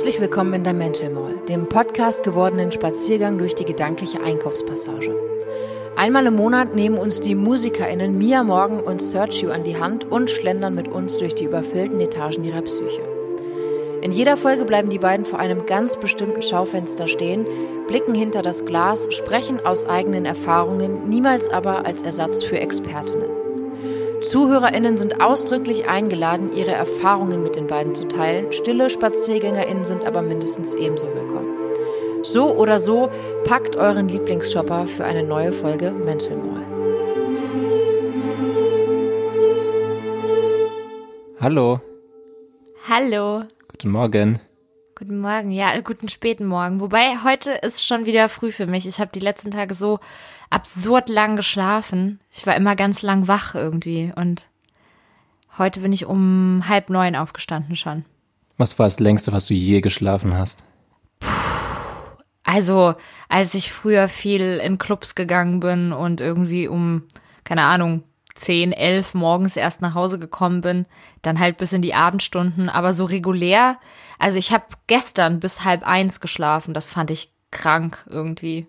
Herzlich willkommen in der Mental Mall, dem Podcast gewordenen Spaziergang durch die gedankliche Einkaufspassage. Einmal im Monat nehmen uns die MusikerInnen Mia Morgan und Sergio an die Hand und schlendern mit uns durch die überfüllten Etagen ihrer Psyche. In jeder Folge bleiben die beiden vor einem ganz bestimmten Schaufenster stehen, blicken hinter das Glas, sprechen aus eigenen Erfahrungen, niemals aber als Ersatz für Expertinnen. ZuhörerInnen sind ausdrücklich eingeladen, ihre Erfahrungen mit beiden zu teilen. Stille SpaziergängerInnen sind aber mindestens ebenso willkommen. So oder so, packt euren Lieblingsshopper für eine neue Folge Mental Mall. Hallo, Hallo. guten Morgen. Guten Morgen. Ja, guten späten Morgen. Wobei heute ist schon wieder früh für mich. Ich habe die letzten Tage so absurd lang geschlafen. Ich war immer ganz lang wach irgendwie und heute bin ich um halb neun aufgestanden schon. Was war das längste, was du je geschlafen hast? Also, als ich früher viel in Clubs gegangen bin und irgendwie um, keine Ahnung, 10, 11 morgens erst nach Hause gekommen bin, dann halt bis in die Abendstunden, aber so regulär. Also ich habe gestern bis halb eins geschlafen, das fand ich krank irgendwie.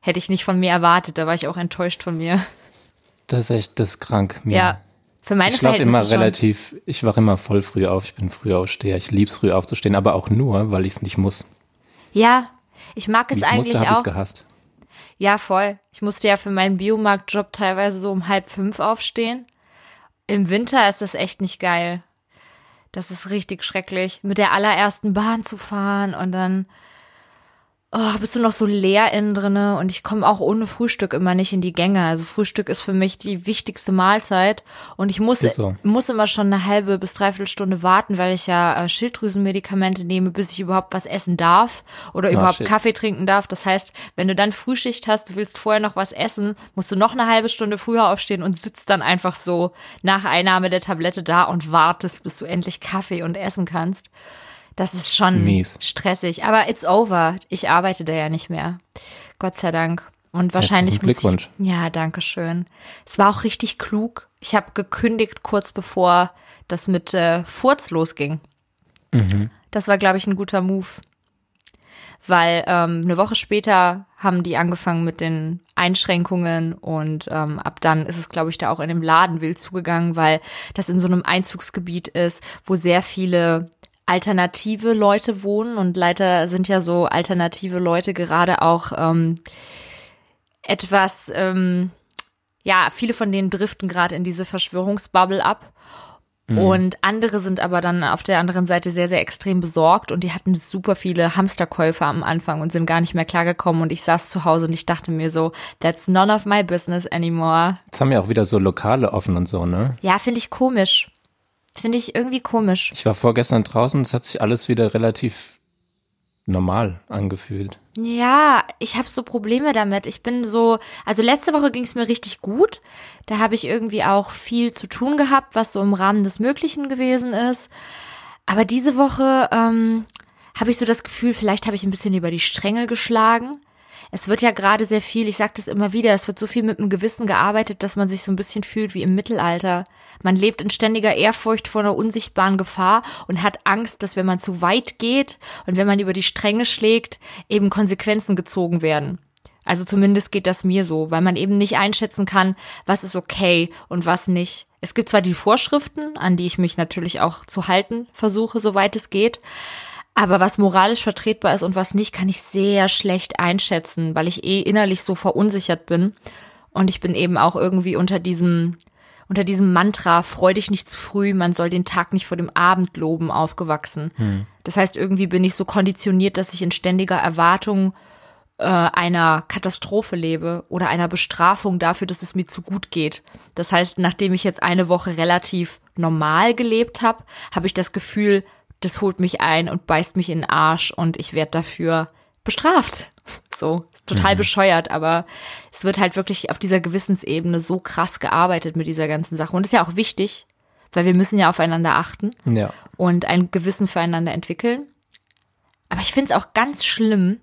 Hätte ich nicht von mir erwartet, da war ich auch enttäuscht von mir. Das ist echt, das ist krank. Mir. Ja, für meine ich schlafe immer relativ, ich wache immer voll früh auf. Ich bin Frühaufsteher. Ich lieb's früh aufzustehen, aber auch nur, weil ich es nicht muss. Ja, ich mag es ich eigentlich musste, auch. gehasst. Ja, voll. Ich musste ja für meinen Biomarktjob teilweise so um halb fünf aufstehen. Im Winter ist das echt nicht geil. Das ist richtig schrecklich, mit der allerersten Bahn zu fahren und dann oh, bist du noch so leer innen drinne und ich komme auch ohne Frühstück immer nicht in die Gänge. Also Frühstück ist für mich die wichtigste Mahlzeit und ich muss, so. muss immer schon eine halbe bis dreiviertel Stunde warten, weil ich ja äh, Schilddrüsenmedikamente nehme, bis ich überhaupt was essen darf oder Ah, überhaupt shit. Kaffee trinken darf. Das heißt, wenn du dann Frühschicht hast, du willst vorher noch was essen, musst du noch eine halbe Stunde früher aufstehen und sitzt dann einfach so nach Einnahme der Tablette da und wartest, bis du endlich Kaffee und essen kannst. Das ist schon Mies. stressig. Aber it's over. Ich arbeite da ja nicht mehr. Gott sei Dank. Und wahrscheinlich Glückwunsch. Muss ich, ja, danke schön. Es war auch richtig klug. Ich habe gekündigt kurz bevor das mit äh, Furz losging. Das war, glaube ich, ein guter Move. Weil ähm, eine Woche später haben die angefangen mit den Einschränkungen und ähm, ab dann ist es, glaube ich, da auch in dem Laden wild zugegangen, weil das in so einem Einzugsgebiet ist, wo sehr viele alternative Leute wohnen und leider sind ja so alternative Leute gerade auch ähm, etwas, ähm, ja, viele von denen driften gerade in diese Verschwörungsbubble ab. Und andere sind aber dann auf der anderen Seite sehr, sehr extrem besorgt und die hatten super viele Hamsterkäufer am Anfang und sind gar nicht mehr klargekommen. Und ich saß zu Hause und ich dachte mir so, that's none of my business anymore. Jetzt haben wir auch wieder so Lokale offen und so, ne? Ja, finde ich komisch. Finde ich irgendwie komisch. Ich war vorgestern draußen, es hat sich alles wieder relativ normal angefühlt. Ja, ich habe so Probleme damit. Ich bin so, also letzte Woche ging es mir richtig gut. Da habe ich irgendwie auch viel zu tun gehabt, was so im Rahmen des Möglichen gewesen ist. Aber diese Woche ähm, habe ich so das Gefühl, vielleicht habe ich ein bisschen über die Stränge geschlagen. Es wird ja gerade sehr viel, ich sage das immer wieder, es wird so viel mit dem Gewissen gearbeitet, dass man sich so ein bisschen fühlt wie im Mittelalter. Man lebt in ständiger Ehrfurcht vor einer unsichtbaren Gefahr und hat Angst, dass wenn man zu weit geht und wenn man über die Stränge schlägt, eben Konsequenzen gezogen werden. Also zumindest geht das mir so, weil man eben nicht einschätzen kann, was ist okay und was nicht. Es gibt zwar die Vorschriften, an die ich mich natürlich auch zu halten versuche, soweit es geht, aber was moralisch vertretbar ist und was nicht, kann ich sehr schlecht einschätzen, weil ich eh innerlich so verunsichert bin. Und ich bin eben auch irgendwie unter diesem, unter diesem Mantra, freu dich nicht zu früh, man soll den Tag nicht vor dem Abend loben, aufgewachsen. Das heißt, irgendwie bin ich so konditioniert, dass ich in ständiger Erwartung äh, einer Katastrophe lebe oder einer Bestrafung dafür, dass es mir zu gut geht. Das heißt, nachdem ich jetzt eine Woche relativ normal gelebt habe, habe ich das Gefühl, das holt mich ein und beißt mich in den Arsch und ich werde dafür bestraft. So, total bescheuert, aber es wird halt wirklich auf dieser Gewissensebene so krass gearbeitet mit dieser ganzen Sache. Und das ist ja auch wichtig, weil wir müssen ja aufeinander achten Ja. und ein Gewissen füreinander entwickeln. Aber ich finde es auch ganz schlimm.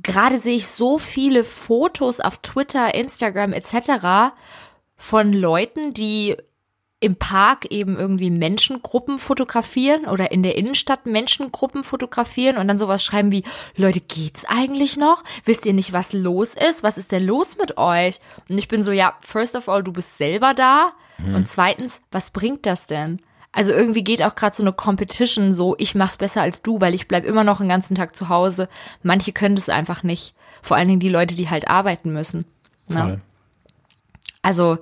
Gerade sehe ich so viele Fotos auf Twitter, Instagram etc. von Leuten, die im Park eben irgendwie Menschengruppen fotografieren oder in der Innenstadt Menschengruppen fotografieren und dann sowas schreiben wie, Leute, geht's eigentlich noch? Wisst ihr nicht, was los ist? Was ist denn los mit euch? Und ich bin so, ja, first of all, du bist selber da. Mhm. Und zweitens, was bringt das denn? Also irgendwie geht auch gerade so eine Competition so, ich mach's besser als du, weil ich bleib immer noch den ganzen Tag zu Hause. Manche können das einfach nicht. Vor allen Dingen die Leute, die halt arbeiten müssen. Ne? Also,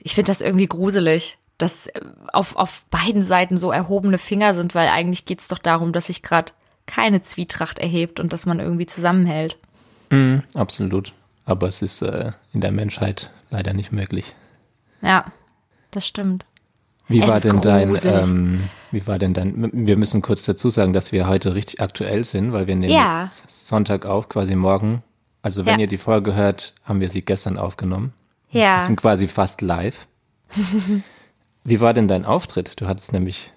ich finde das irgendwie gruselig, dass auf, auf beiden Seiten so erhobene Finger sind, weil eigentlich geht's doch darum, dass sich gerade keine Zwietracht erhebt und dass man irgendwie zusammenhält. Mm, absolut. Aber es ist äh, in der Menschheit leider nicht möglich. Ja, das stimmt. Wie es war denn dein, ähm, wie war denn dein, wir müssen kurz dazu sagen, dass wir heute richtig aktuell sind, weil wir nehmen ja. jetzt Sonntag auf, quasi morgen. Also wenn ja. ihr die Folge hört, haben wir sie gestern aufgenommen. Ja. Wir sind quasi fast live. wie war denn dein Auftritt? Du hattest nämlich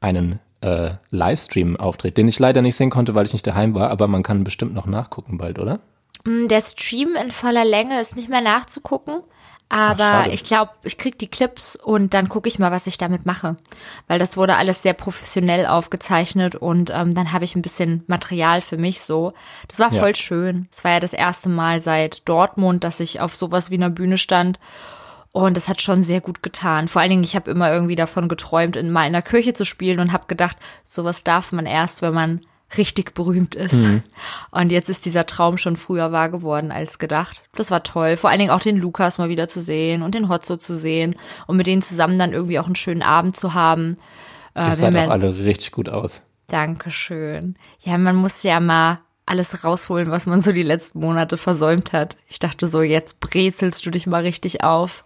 einen äh, Livestream-Auftritt, den ich leider nicht sehen konnte, weil ich nicht daheim war, aber man kann bestimmt noch nachgucken bald, oder? Mm, der Stream in voller Länge ist nicht mehr nachzugucken. Aber Ach, ich glaube, ich krieg die Clips und dann gucke ich mal, was ich damit mache. Weil das wurde alles sehr professionell aufgezeichnet und ähm, dann habe ich ein bisschen Material für mich so. Das war voll ja. schön. Es war ja das erste Mal seit Dortmund, dass ich auf sowas wie einer Bühne stand. Und das hat schon sehr gut getan. Vor allen Dingen, ich habe immer irgendwie davon geträumt, in mal in der Kirche zu spielen und habe gedacht, sowas darf man erst, wenn man richtig berühmt ist. Mhm. Und jetzt ist dieser Traum schon früher wahr geworden als gedacht. Das war toll. Vor allen Dingen auch den Lukas mal wieder zu sehen und den Hotzo zu sehen und mit denen zusammen dann irgendwie auch einen schönen Abend zu haben. Äh, Ihr sahen auch alle richtig gut aus. Dankeschön. Ja, man muss ja mal alles rausholen, was man so die letzten Monate versäumt hat. Ich dachte so, jetzt brezelst du dich mal richtig auf.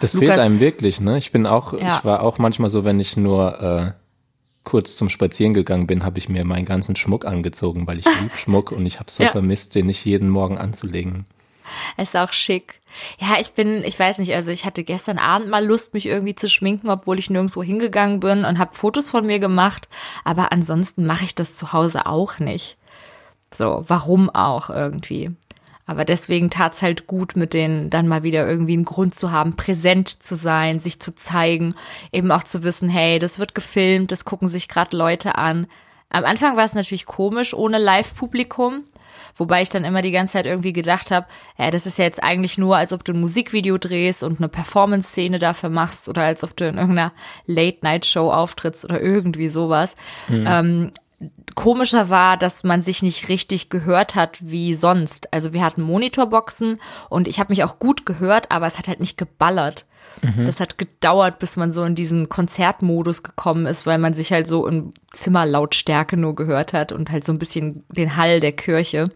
Das Lukas, fehlt einem wirklich, ne? Ich bin auch, ja. ich war auch manchmal so, wenn ich nur äh, kurz zum Spazieren gegangen bin, habe ich mir meinen ganzen Schmuck angezogen, weil ich lieb Schmuck und ich habe so ja. vermisst, den nicht jeden Morgen anzulegen. Ist auch schick. Ja, ich bin, ich weiß nicht, also ich hatte gestern Abend mal Lust, mich irgendwie zu schminken, obwohl ich nirgendwo hingegangen bin und habe Fotos von mir gemacht, aber ansonsten mache ich das zu Hause auch nicht. So, warum auch irgendwie? Aber deswegen tat's halt gut, mit denen dann mal wieder irgendwie einen Grund zu haben, präsent zu sein, sich zu zeigen, eben auch zu wissen, hey, das wird gefilmt, das gucken sich gerade Leute an. Am Anfang war es natürlich komisch ohne Live-Publikum, wobei ich dann immer die ganze Zeit irgendwie gedacht habe, ja, das ist ja jetzt eigentlich nur, als ob du ein Musikvideo drehst und eine Performance-Szene dafür machst oder als ob du in irgendeiner Late-Night-Show auftrittst oder irgendwie sowas. Mhm. Ähm, komischer war, dass man sich nicht richtig gehört hat wie sonst. Also wir hatten Monitorboxen und ich habe mich auch gut gehört, aber es hat halt nicht geballert. Mhm. Das hat gedauert, bis man so in diesen Konzertmodus gekommen ist, weil man sich halt so in Zimmerlautstärke nur gehört hat und halt so ein bisschen den Hall der Kirche.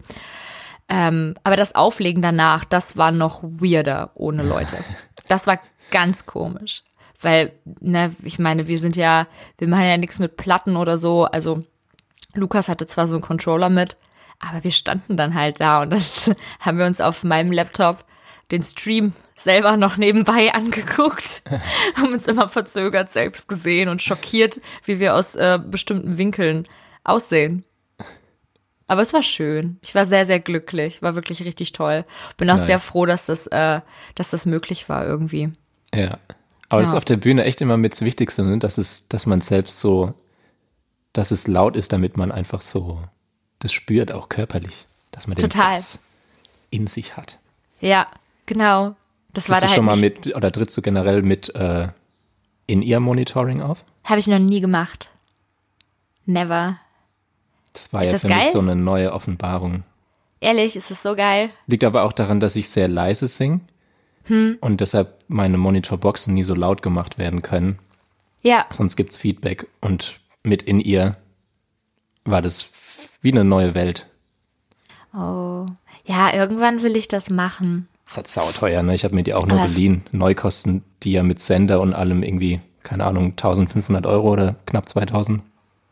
Ähm, aber das Auflegen danach, das war noch weirder ohne Leute. Das war ganz komisch. Weil, ne, ich meine, wir sind ja, wir machen ja nichts mit Platten oder so. Also Lukas hatte zwar so einen Controller mit, aber wir standen dann halt da und dann haben wir uns auf meinem Laptop den Stream selber noch nebenbei angeguckt, haben uns immer verzögert selbst gesehen und schockiert, wie wir aus äh, bestimmten Winkeln aussehen. Aber es war schön. Ich war sehr, sehr glücklich. War wirklich richtig toll. Bin auch nice. sehr froh, dass das, äh, dass das möglich war irgendwie. Ja. Aber es ja. ist auf der Bühne echt immer mit das Wichtigste, ne? dass es, dass man selbst so dass es laut ist, damit man einfach so das spürt, auch körperlich, dass man den Total. Bass in sich hat. Ja, genau. Das Bist war da halt schon mal mit, oder trittst du generell mit äh, in ihr Monitoring auf? Habe ich noch nie gemacht. Never. Das war ist ja das für geil? mich so eine neue Offenbarung. Ehrlich, ist es so geil. Liegt aber auch daran, dass ich sehr leise singe hm. und deshalb meine Monitorboxen nie so laut gemacht werden können. Ja. Sonst gibt's Feedback und mit in ihr war das wie eine neue Welt. Oh, ja, irgendwann will ich das machen. Das hat sauteuer, ne? Ich habe mir die auch nur geliehen. Neukosten, die ja mit Sender und allem irgendwie, keine Ahnung, 1500 Euro oder knapp 2000.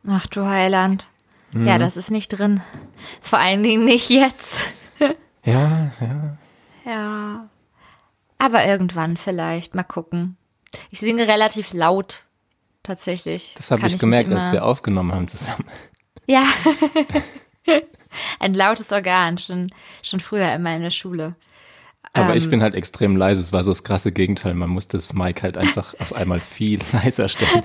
Ach du Heiland. Mhm. Ja, das ist nicht drin. Vor allen Dingen nicht jetzt. ja, ja. Ja. Aber irgendwann vielleicht. Mal gucken. Ich singe relativ laut tatsächlich. Das habe ich, ich gemerkt, als wir aufgenommen haben zusammen. Ja. Ein lautes Organ, schon, schon früher immer in der Schule. Aber ähm, ich bin halt extrem leise. Es war so das krasse Gegenteil. Man musste das Mic halt einfach auf einmal viel leiser stellen.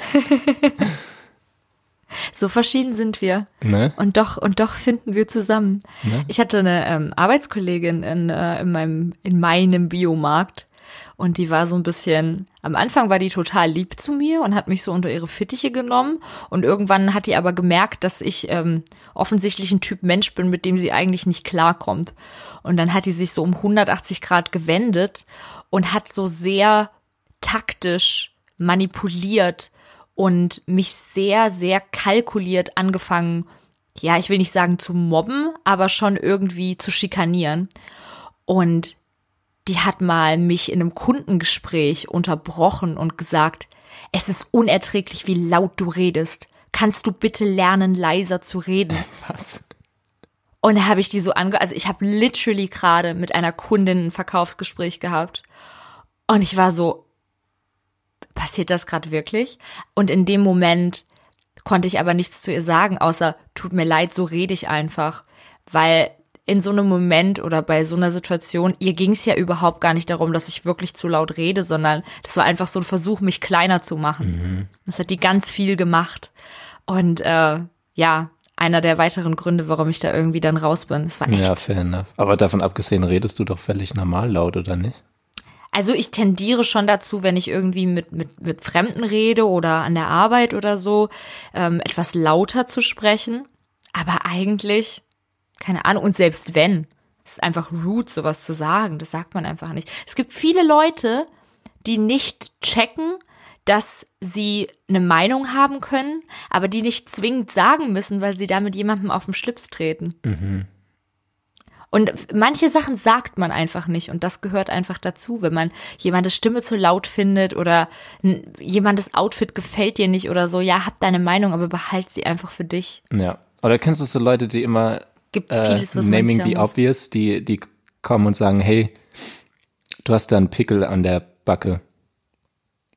So verschieden sind wir. Ne? Und doch, und doch finden wir zusammen. Ne? Ich hatte eine ähm, Arbeitskollegin in, äh, in meinem, in meinem Biomarkt und die war so ein bisschen, am Anfang war die total lieb zu mir und hat mich so unter ihre Fittiche genommen und irgendwann hat die aber gemerkt, dass ich ähm, offensichtlich ein Typ Mensch bin, mit dem sie eigentlich nicht klarkommt. Und dann hat die sich so um 180 Grad gewendet und hat so sehr taktisch manipuliert und mich sehr, sehr kalkuliert angefangen, ja, ich will nicht sagen zu mobben, aber schon irgendwie zu schikanieren. Und die hat mal mich in einem Kundengespräch unterbrochen und gesagt, es ist unerträglich, wie laut du redest. Kannst du bitte lernen, leiser zu reden? Was? Und da habe ich die so ange, also ich habe literally gerade mit einer Kundin ein Verkaufsgespräch gehabt. Und ich war so, passiert das gerade wirklich? Und in dem Moment konnte ich aber nichts zu ihr sagen, außer tut mir leid, so rede ich einfach. Weil in so einem Moment oder bei so einer Situation, ihr ging es ja überhaupt gar nicht darum, dass ich wirklich zu laut rede, sondern das war einfach so ein Versuch, mich kleiner zu machen. Mhm. Das hat die ganz viel gemacht. Und äh, ja, einer der weiteren Gründe, warum ich da irgendwie dann raus bin. Das war echt. Ja, fair enough. Aber davon abgesehen, redest du doch völlig normal laut, oder nicht? Also ich tendiere schon dazu, wenn ich irgendwie mit, mit, mit Fremden rede oder an der Arbeit oder so, ähm, etwas lauter zu sprechen. Aber eigentlich, keine Ahnung, und selbst wenn, es ist einfach rude, sowas zu sagen. Das sagt man einfach nicht. Es gibt viele Leute, die nicht checken, dass sie eine Meinung haben können, aber die nicht zwingend sagen müssen, weil sie damit jemandem auf den Schlips treten. Mhm. Und manche Sachen sagt man einfach nicht und das gehört einfach dazu, wenn man jemandes Stimme zu laut findet oder jemandes Outfit gefällt dir nicht oder so. Ja, hab deine Meinung, aber behalt sie einfach für dich. Ja. Oder kennst du so Leute, die immer Gibt äh, vieles, was naming the muss. obvious, die die kommen und sagen, hey, du hast da einen Pickel an der Backe.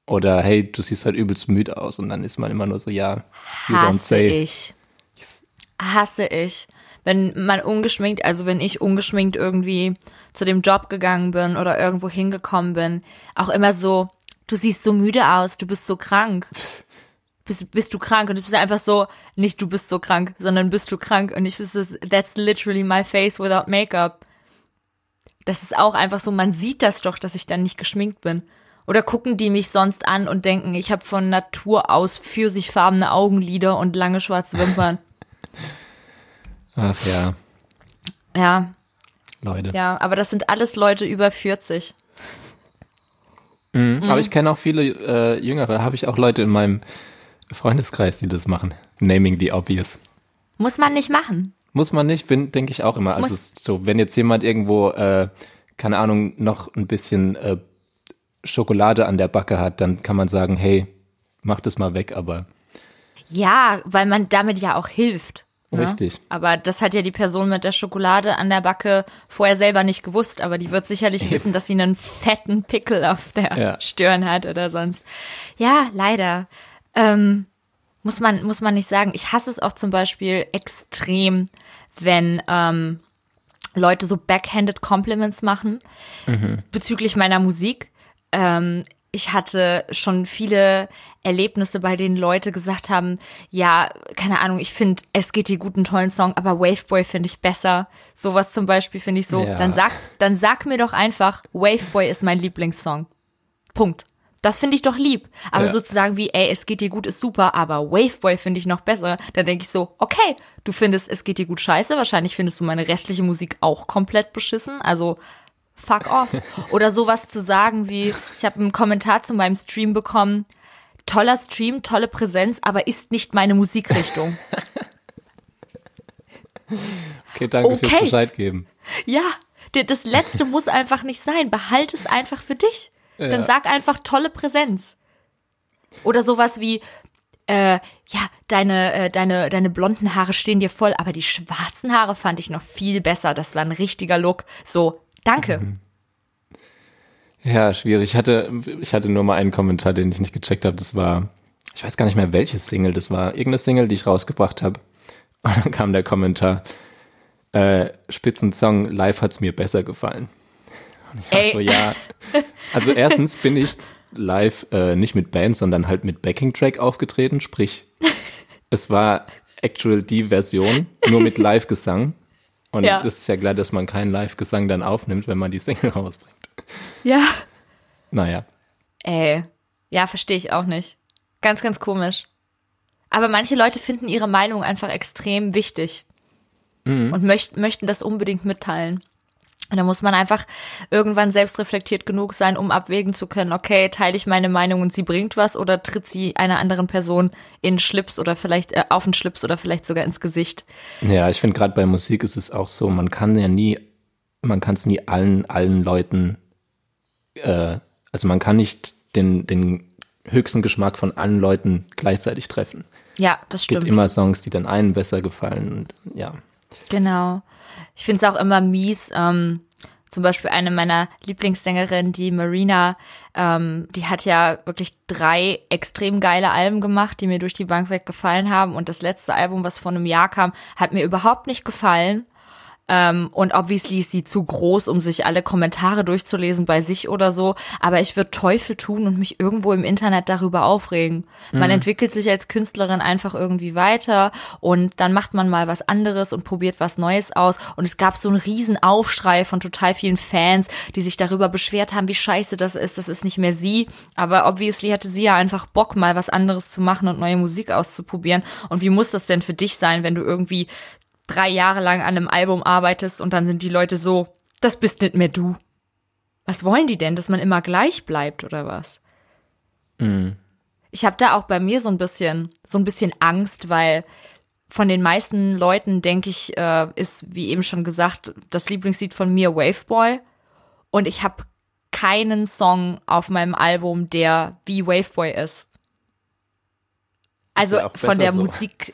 Oder hey, du siehst halt übelst müde aus und dann ist man immer nur so, ja, you Hasse don't say. ich. Hasse ich wenn man ungeschminkt, also wenn ich ungeschminkt irgendwie zu dem Job gegangen bin oder irgendwo hingekommen bin, auch immer so, du siehst so müde aus, du bist so krank. Bist, bist du krank? Und es ist einfach so, nicht du bist so krank, sondern bist du krank. Und ich wüsste, that's literally my face without makeup. Das ist auch einfach so, man sieht das doch, dass ich dann nicht geschminkt bin. Oder gucken die mich sonst an und denken, ich habe von Natur aus pfirsichfarbene Augenlider und lange schwarze Wimpern. Ach ja. Ja. Leute. Ja, aber das sind alles Leute über 40. Mhm. Mhm. Aber ich kenne auch viele äh, Jüngere. Da habe ich auch Leute in meinem Freundeskreis, die das machen. Naming the obvious. Muss man nicht machen. Muss man nicht, bin, denke ich auch immer. Also so, wenn jetzt jemand irgendwo, äh, keine Ahnung, noch ein bisschen äh, Schokolade an der Backe hat, dann kann man sagen, hey, mach das mal weg, aber. Ja, weil man damit ja auch hilft. Ne? Richtig. Aber das hat ja die Person mit der Schokolade an der Backe vorher selber nicht gewusst, aber die wird sicherlich wissen, dass sie einen fetten Pickel auf der ja. Stirn hat oder sonst. Ja, leider. Ähm, muss man, muss man nicht sagen. Ich hasse es auch zum Beispiel extrem, wenn ähm, Leute so backhanded Compliments machen mhm. bezüglich meiner Musik. Ähm, ich hatte schon viele Erlebnisse, bei denen Leute gesagt haben, ja, keine Ahnung, ich finde es geht dir gut einen tollen Song, aber Waveboy finde ich besser. Sowas zum Beispiel finde ich so. Ja. Dann sag, dann sag mir doch einfach, Waveboy ist mein Lieblingssong. Punkt. Das finde ich doch lieb. Aber ja. sozusagen wie, ey, es geht dir gut, ist super, aber Waveboy finde ich noch besser. Da denke ich so, okay, du findest, es geht dir gut scheiße. Wahrscheinlich findest du meine restliche Musik auch komplett beschissen. Also fuck off. Oder sowas zu sagen wie, ich habe einen Kommentar zu meinem Stream bekommen, toller Stream, tolle Präsenz, aber ist nicht meine Musikrichtung. okay, danke okay. fürs Bescheid geben. Ja, das letzte muss einfach nicht sein. Behalte es einfach für dich. Ja. Dann sag einfach tolle Präsenz. Oder sowas wie, äh, ja, deine, äh, deine, deine blonden Haare stehen dir voll, aber die schwarzen Haare fand ich noch viel besser. Das war ein richtiger Look. So, Danke. Mhm. Ja, schwierig. Ich hatte, ich hatte nur mal einen Kommentar, den ich nicht gecheckt habe. Das war, ich weiß gar nicht mehr, welches Single das war. Irgendeine Single, die ich rausgebracht habe. Und dann kam der Kommentar, äh, Spitzensong, live hat's mir besser gefallen. Ja, so, ja. Also erstens bin ich live äh, nicht mit Band, sondern halt mit Backing-Track aufgetreten, sprich, es war actual die Version, nur mit Live-Gesang. Und ja. das ist ja klar, dass man keinen Live-Gesang dann aufnimmt, wenn man die Single rausbringt. Ja. Naja. Ey. Ja, verstehe ich auch nicht. Ganz, ganz komisch. Aber manche Leute finden ihre Meinung einfach extrem wichtig mhm. und möcht, möchten das unbedingt mitteilen. Und da muss man einfach irgendwann selbstreflektiert genug sein, um abwägen zu können, okay, teile ich meine Meinung und sie bringt was oder tritt sie einer anderen Person in Schlips oder vielleicht äh, auf den Schlips oder vielleicht sogar ins Gesicht. Ja, ich finde gerade bei Musik ist es auch so, man kann ja nie, man kann es nie allen, allen Leuten, äh, also man kann nicht den, den höchsten Geschmack von allen Leuten gleichzeitig treffen. Ja, das stimmt. Es gibt immer Songs, die dann einen besser gefallen und ja. Genau. Ich finde es auch immer mies. Ähm, zum Beispiel eine meiner Lieblingssängerinnen, die Marina, ähm, die hat ja wirklich drei extrem geile Alben gemacht, die mir durch die Bank weg gefallen haben. Und das letzte Album, was vor einem Jahr kam, hat mir überhaupt nicht gefallen. Ähm, und obviously ist sie zu groß, um sich alle Kommentare durchzulesen bei sich oder so. Aber ich würde Teufel tun und mich irgendwo im Internet darüber aufregen. Man mhm. entwickelt sich als Künstlerin einfach irgendwie weiter und dann macht man mal was anderes und probiert was Neues aus. Und es gab so einen riesen Aufschrei von total vielen Fans, die sich darüber beschwert haben, wie scheiße das ist. Das ist nicht mehr sie. Aber obviously hatte sie ja einfach Bock, mal was anderes zu machen und neue Musik auszuprobieren. Und wie muss das denn für dich sein, wenn du irgendwie drei Jahre lang an einem Album arbeitest und dann sind die Leute so, das bist nicht mehr du. Was wollen die denn, dass man immer gleich bleibt oder was? Mhm. Ich habe da auch bei mir so ein bisschen, so ein bisschen Angst, weil von den meisten Leuten denke ich, äh, ist wie eben schon gesagt das Lieblingslied von mir Waveboy und ich habe keinen Song auf meinem Album, der wie Waveboy ist. Also ja von der so. Musik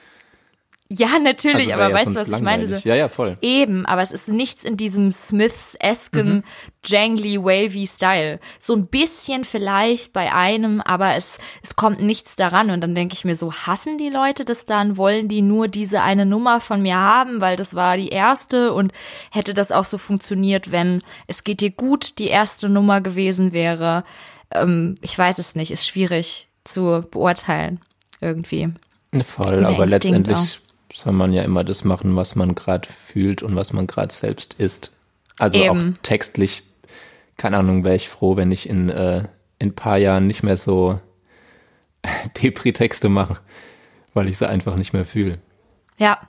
ja, natürlich, also aber ja weißt du, was ich meine? So, ja, ja, voll. Eben, aber es ist nichts in diesem Smiths-esken, mhm. jangly, wavy Style. So ein bisschen vielleicht bei einem, aber es, es kommt nichts daran. Und dann denke ich mir so, hassen die Leute das dann? Wollen die nur diese eine Nummer von mir haben, weil das war die erste und hätte das auch so funktioniert, wenn es geht dir gut die erste Nummer gewesen wäre? Ähm, ich weiß es nicht, ist schwierig zu beurteilen irgendwie. Voll, aber letztendlich auch soll man ja immer das machen, was man gerade fühlt und was man gerade selbst ist. Also Eben. auch textlich, keine Ahnung, wäre ich froh, wenn ich in, äh, in ein paar Jahren nicht mehr so Depri-Texte mache, weil ich sie einfach nicht mehr fühle. Ja.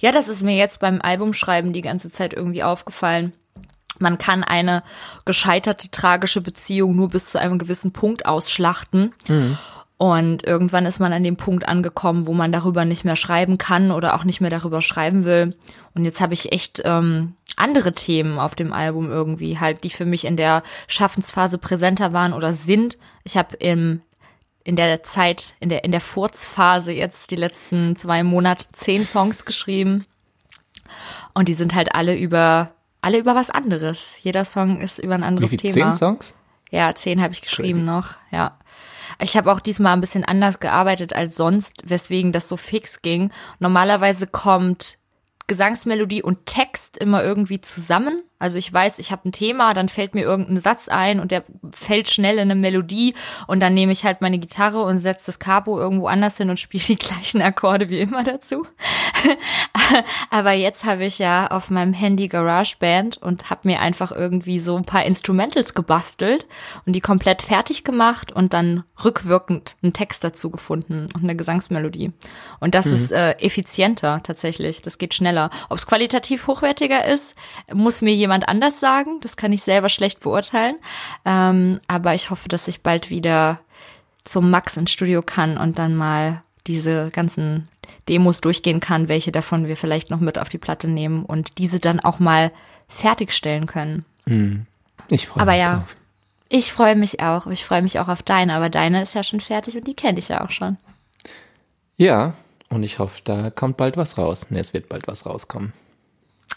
Ja, das ist mir jetzt beim Albumschreiben die ganze Zeit irgendwie aufgefallen. Man kann eine gescheiterte tragische Beziehung nur bis zu einem gewissen Punkt ausschlachten. Mhm. Und irgendwann ist man an dem Punkt angekommen, wo man darüber nicht mehr schreiben kann oder auch nicht mehr darüber schreiben will. Und jetzt habe ich echt ähm, andere Themen auf dem Album irgendwie, halt, die für mich in der Schaffensphase präsenter waren oder sind. Ich habe im in der Zeit, in der, in der Furzphase jetzt die letzten zwei Monate zehn Songs geschrieben. Und die sind halt alle über, alle über was anderes. Jeder Song ist über ein anderes Wie viel, Thema. Zehn Songs? Ja, zehn habe ich geschrieben Crazy. noch, ja. Ich habe auch diesmal ein bisschen anders gearbeitet als sonst, weswegen das so fix ging. Normalerweise kommt Gesangsmelodie und Text immer irgendwie zusammen. Also ich weiß, ich habe ein Thema, dann fällt mir irgendein Satz ein und der fällt schnell in eine Melodie und dann nehme ich halt meine Gitarre und setze das Capo irgendwo anders hin und spiele die gleichen Akkorde wie immer dazu. Aber jetzt habe ich ja auf meinem Handy GarageBand und habe mir einfach irgendwie so ein paar Instrumentals gebastelt und die komplett fertig gemacht und dann rückwirkend einen Text dazu gefunden und eine Gesangsmelodie. Und das mhm. ist äh, effizienter tatsächlich. Das geht schneller. Ob es qualitativ hochwertiger ist, muss mir jemand anders sagen. Das kann ich selber schlecht beurteilen. Ähm, aber ich hoffe, dass ich bald wieder zum Max ins Studio kann und dann mal diese ganzen Demos durchgehen kann, welche davon wir vielleicht noch mit auf die Platte nehmen und diese dann auch mal fertigstellen können. Mhm. Ich freue mich ja, drauf. Ich freue mich auch. Ich freue mich auch auf deine, aber deine ist ja schon fertig und die kenne ich ja auch schon. Ja, und ich hoffe, da kommt bald was raus. Ne, es wird bald was rauskommen.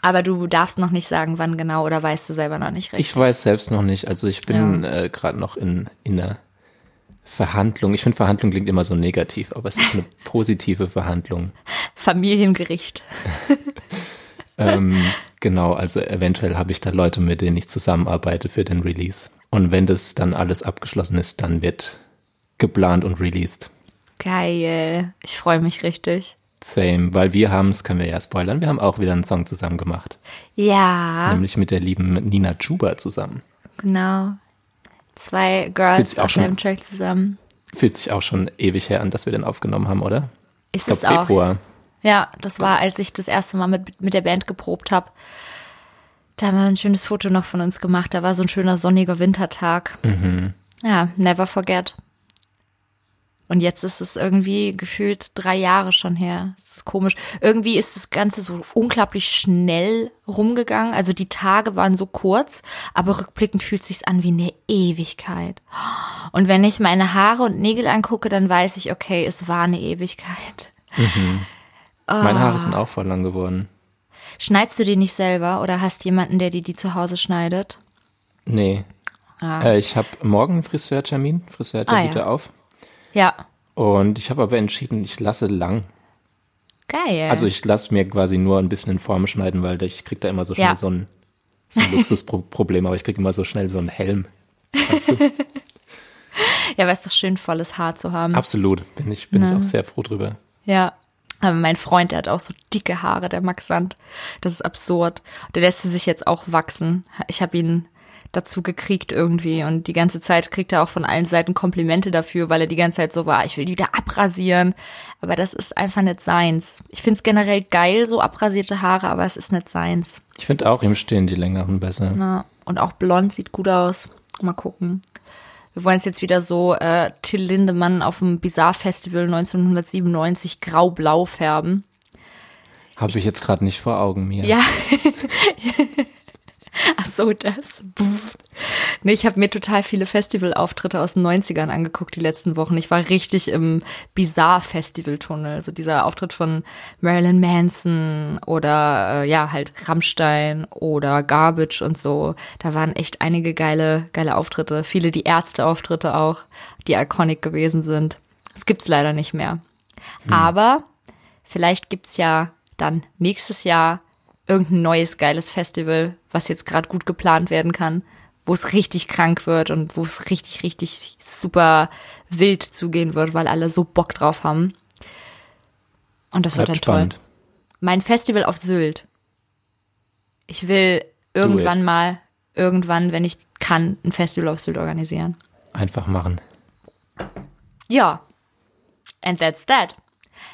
Aber du darfst noch nicht sagen, wann genau, oder weißt du selber noch nicht richtig? Ich weiß selbst noch nicht. Also ich bin ja. äh, gerade noch in, in der Verhandlung. Ich finde, Verhandlung klingt immer so negativ, aber es ist eine positive Verhandlung. Familiengericht. ähm, Genau, also eventuell habe ich da Leute, mit denen ich zusammenarbeite für den Release. Und wenn das dann alles abgeschlossen ist, dann wird geplant und released. Geil. Ich freue mich richtig. Same, weil wir haben es, können wir ja spoilern, wir haben auch wieder einen Song zusammen gemacht. Ja. Nämlich mit der lieben Nina Chuba zusammen. Genau. Zwei Girls auf einem Track zusammen. Fühlt sich auch schon ewig her an, dass wir den aufgenommen haben, oder? Ist ich glaube Februar. Ja, das war, als ich das erste Mal mit, mit der Band geprobt habe. Da haben wir ein schönes Foto noch von uns gemacht. Da war so ein schöner sonniger Wintertag. Mhm. Ja, never forget. Und jetzt ist es irgendwie gefühlt drei Jahre schon her. Das ist komisch. Irgendwie ist das Ganze so unglaublich schnell rumgegangen. Also die Tage waren so kurz, aber rückblickend fühlt es sich an wie eine Ewigkeit. Und wenn ich meine Haare und Nägel angucke, dann weiß ich, okay, es war eine Ewigkeit. Mhm. Oh. Meine Haare sind auch voll lang geworden. Schneidest du die nicht selber oder hast jemanden, der dir die zu Hause schneidet? Nee. Ah. Äh, ich habe morgen einen Friseurtermin. Friseur hat ah, ja. auf. Ja. Und ich habe aber entschieden, ich lasse lang. Geil. Also ich lasse mir quasi nur ein bisschen in Form schneiden, weil ich kriege da immer so schnell ja. so ein, so ein Luxusproblem, aber ich kriege immer so schnell so einen Helm. Weißt du? ja, aber es ist doch schön, volles Haar zu haben. Absolut. Bin ich, bin ich auch sehr froh drüber. Ja. Aber mein Freund, der hat auch so dicke Haare, der Max Sand. Das ist absurd. Der lässt sie sich jetzt auch wachsen. Ich habe ihn dazu gekriegt irgendwie und die ganze Zeit kriegt er auch von allen Seiten Komplimente dafür, weil er die ganze Zeit so war, ich will die wieder abrasieren, aber das ist einfach nicht seins. Ich find's generell geil, so abrasierte Haare, aber es ist nicht seins. Ich finde auch, ihm stehen die längeren besser. Ja, und auch blond sieht gut aus. Mal gucken. Wir wollen es jetzt wieder so äh, Till Lindemann auf dem Bizarre Festival 1997 grau-blau färben. Habe ich jetzt gerade nicht vor Augen mir. Ja. Ach so, das. Nee, ich habe mir total viele Festivalauftritte aus den 90ern angeguckt die letzten Wochen. Ich war richtig im Bizarre-Festival-Tunnel. Also dieser Auftritt von Marilyn Manson oder äh, ja, halt Rammstein oder Garbage und so. Da waren echt einige geile, geile Auftritte. Viele die Ärzte-Auftritte auch, die iconic gewesen sind. Das gibt's leider nicht mehr. Hm. Aber vielleicht gibt's ja dann nächstes Jahr irgendein neues geiles Festival, was jetzt gerade gut geplant werden kann, wo es richtig krank wird und wo es richtig, richtig super wild zugehen wird, weil alle so Bock drauf haben. Und das Bleibt wird dann spannend. toll. Mein Festival auf Sylt. Ich will irgendwann mal, irgendwann, wenn ich kann, ein Festival auf Sylt organisieren. Einfach machen. Ja. And that's that.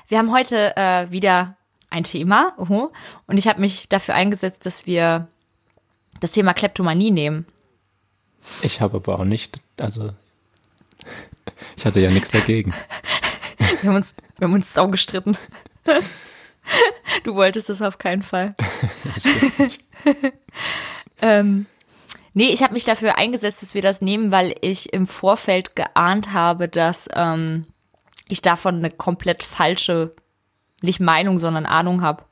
Wir haben heute äh, wieder ein Thema. Uh, und ich habe mich dafür eingesetzt, dass wir das Thema Kleptomanie nehmen. Ich habe aber auch nicht, also ich hatte ja nichts dagegen. wir haben uns, wir haben uns sau gestritten. Du wolltest es auf keinen Fall. ähm, nee, ich habe mich dafür eingesetzt, dass wir das nehmen, weil ich im Vorfeld geahnt habe, dass ähm, ich davon eine komplett falsche nicht Meinung, sondern Ahnung habe.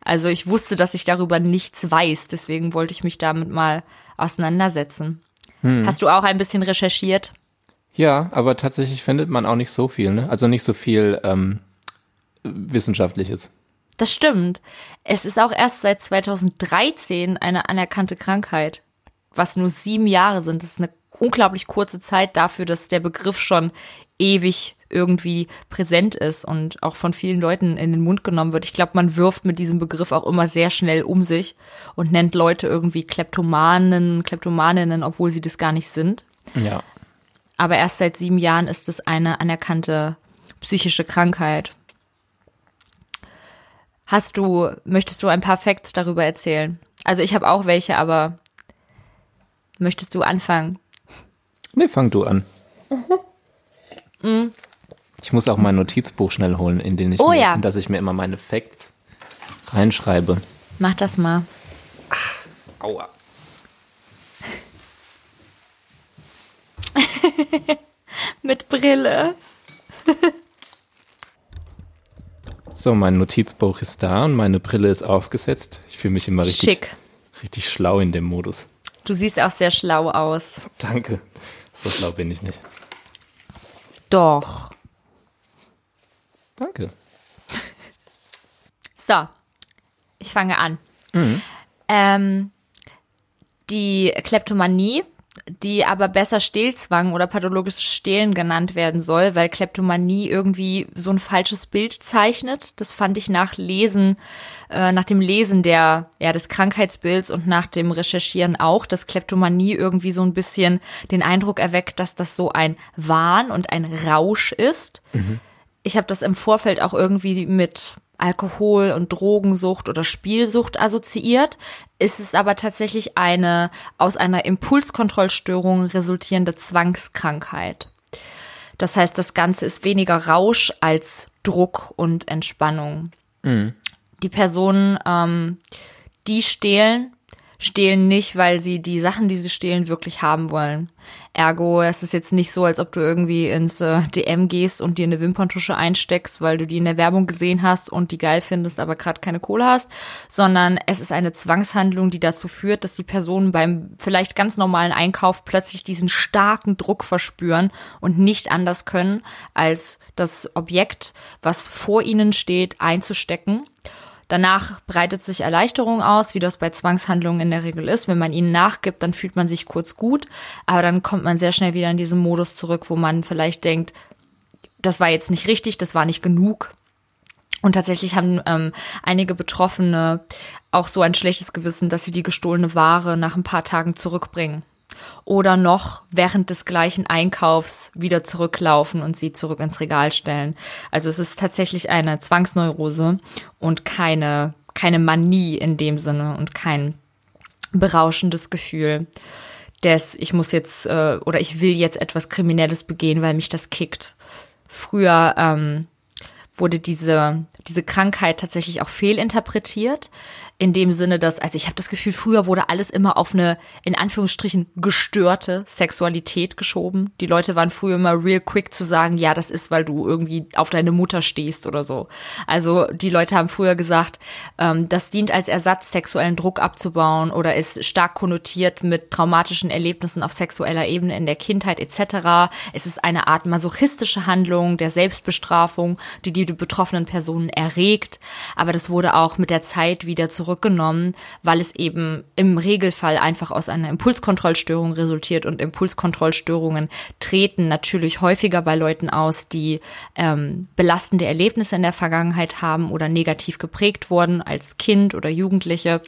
Also ich wusste, dass ich darüber nichts weiß, deswegen wollte ich mich damit mal auseinandersetzen. Hm. Hast du auch ein bisschen recherchiert? Ja, aber tatsächlich findet man auch nicht so viel, ne? Also nicht so viel ähm, Wissenschaftliches. Das stimmt. Es ist auch erst seit 2013 eine anerkannte Krankheit, was nur sieben Jahre sind. Das ist eine unglaublich kurze Zeit dafür, dass der Begriff schon ewig irgendwie präsent ist und auch von vielen Leuten in den Mund genommen wird. Ich glaube, man wirft mit diesem Begriff auch immer sehr schnell um sich und nennt Leute irgendwie Kleptomanen, Kleptomaninnen, obwohl sie das gar nicht sind. Ja. Aber erst seit sieben Jahren ist es eine anerkannte psychische Krankheit. Hast du, möchtest du ein paar Facts darüber erzählen? Also ich habe auch welche, aber möchtest du anfangen? Nee, fang du an. Mhm. Mhm. Ich muss auch mein Notizbuch schnell holen, in, den ich oh, mir, ja. in das ich mir immer meine Facts reinschreibe. Mach das mal. Ah, aua. Mit Brille. so, mein Notizbuch ist da und meine Brille ist aufgesetzt. Ich fühle mich immer richtig, Schick. richtig schlau in dem Modus. Du siehst auch sehr schlau aus. Danke. So schlau bin ich nicht. Doch. Danke. So, ich fange an. Mhm. Ähm, die Kleptomanie die aber besser Stehlzwang oder pathologisches Stehlen genannt werden soll, weil Kleptomanie irgendwie so ein falsches Bild zeichnet. Das fand ich nach Lesen, äh, nach dem Lesen der, ja, des Krankheitsbilds und nach dem Recherchieren auch, dass Kleptomanie irgendwie so ein bisschen den Eindruck erweckt, dass das so ein Wahn und ein Rausch ist. Mhm. Ich habe das im Vorfeld auch irgendwie mit Alkohol- und Drogensucht oder Spielsucht assoziiert, ist es aber tatsächlich eine aus einer Impulskontrollstörung resultierende Zwangskrankheit. Das heißt, das Ganze ist weniger Rausch als Druck und Entspannung. Mhm. Die Personen, ähm, die stehlen, stehlen nicht, weil sie die Sachen, die sie stehlen, wirklich haben wollen. Ergo, es ist jetzt nicht so, als ob du irgendwie ins äh, DM gehst und dir eine Wimperntusche einsteckst, weil du die in der Werbung gesehen hast und die geil findest, aber gerade keine Kohle hast, sondern es ist eine Zwangshandlung, die dazu führt, dass die Personen beim vielleicht ganz normalen Einkauf plötzlich diesen starken Druck verspüren und nicht anders können, als das Objekt, was vor ihnen steht, einzustecken Danach breitet sich Erleichterung aus, wie das bei Zwangshandlungen in der Regel ist. Wenn man ihnen nachgibt, dann fühlt man sich kurz gut, aber dann kommt man sehr schnell wieder in diesen Modus zurück, wo man vielleicht denkt, das war jetzt nicht richtig, das war nicht genug. Und tatsächlich haben ähm, einige Betroffene auch so ein schlechtes Gewissen, dass sie die gestohlene Ware nach ein paar Tagen zurückbringen oder noch während des gleichen Einkaufs wieder zurücklaufen und sie zurück ins Regal stellen. Also es ist tatsächlich eine Zwangsneurose und keine, keine Manie in dem Sinne und kein berauschendes Gefühl des, ich muss jetzt äh, oder ich will jetzt etwas Kriminelles begehen, weil mich das kickt. Früher ähm, wurde diese, diese Krankheit tatsächlich auch fehlinterpretiert in dem Sinne, dass, also ich habe das Gefühl, früher wurde alles immer auf eine, in Anführungsstrichen, gestörte Sexualität geschoben. Die Leute waren früher immer real quick zu sagen, ja, das ist, weil du irgendwie auf deine Mutter stehst oder so. Also die Leute haben früher gesagt, ähm, das dient als Ersatz, sexuellen Druck abzubauen oder ist stark konnotiert mit traumatischen Erlebnissen auf sexueller Ebene in der Kindheit etc. Es ist eine Art masochistische Handlung der Selbstbestrafung, die die betroffenen Personen erregt. Aber das wurde auch mit der Zeit wieder zurück zurückgenommen, weil es eben im Regelfall einfach aus einer Impulskontrollstörung resultiert und Impulskontrollstörungen treten natürlich häufiger bei Leuten aus, die ähm, belastende Erlebnisse in der Vergangenheit haben oder negativ geprägt wurden als Kind oder Jugendliche.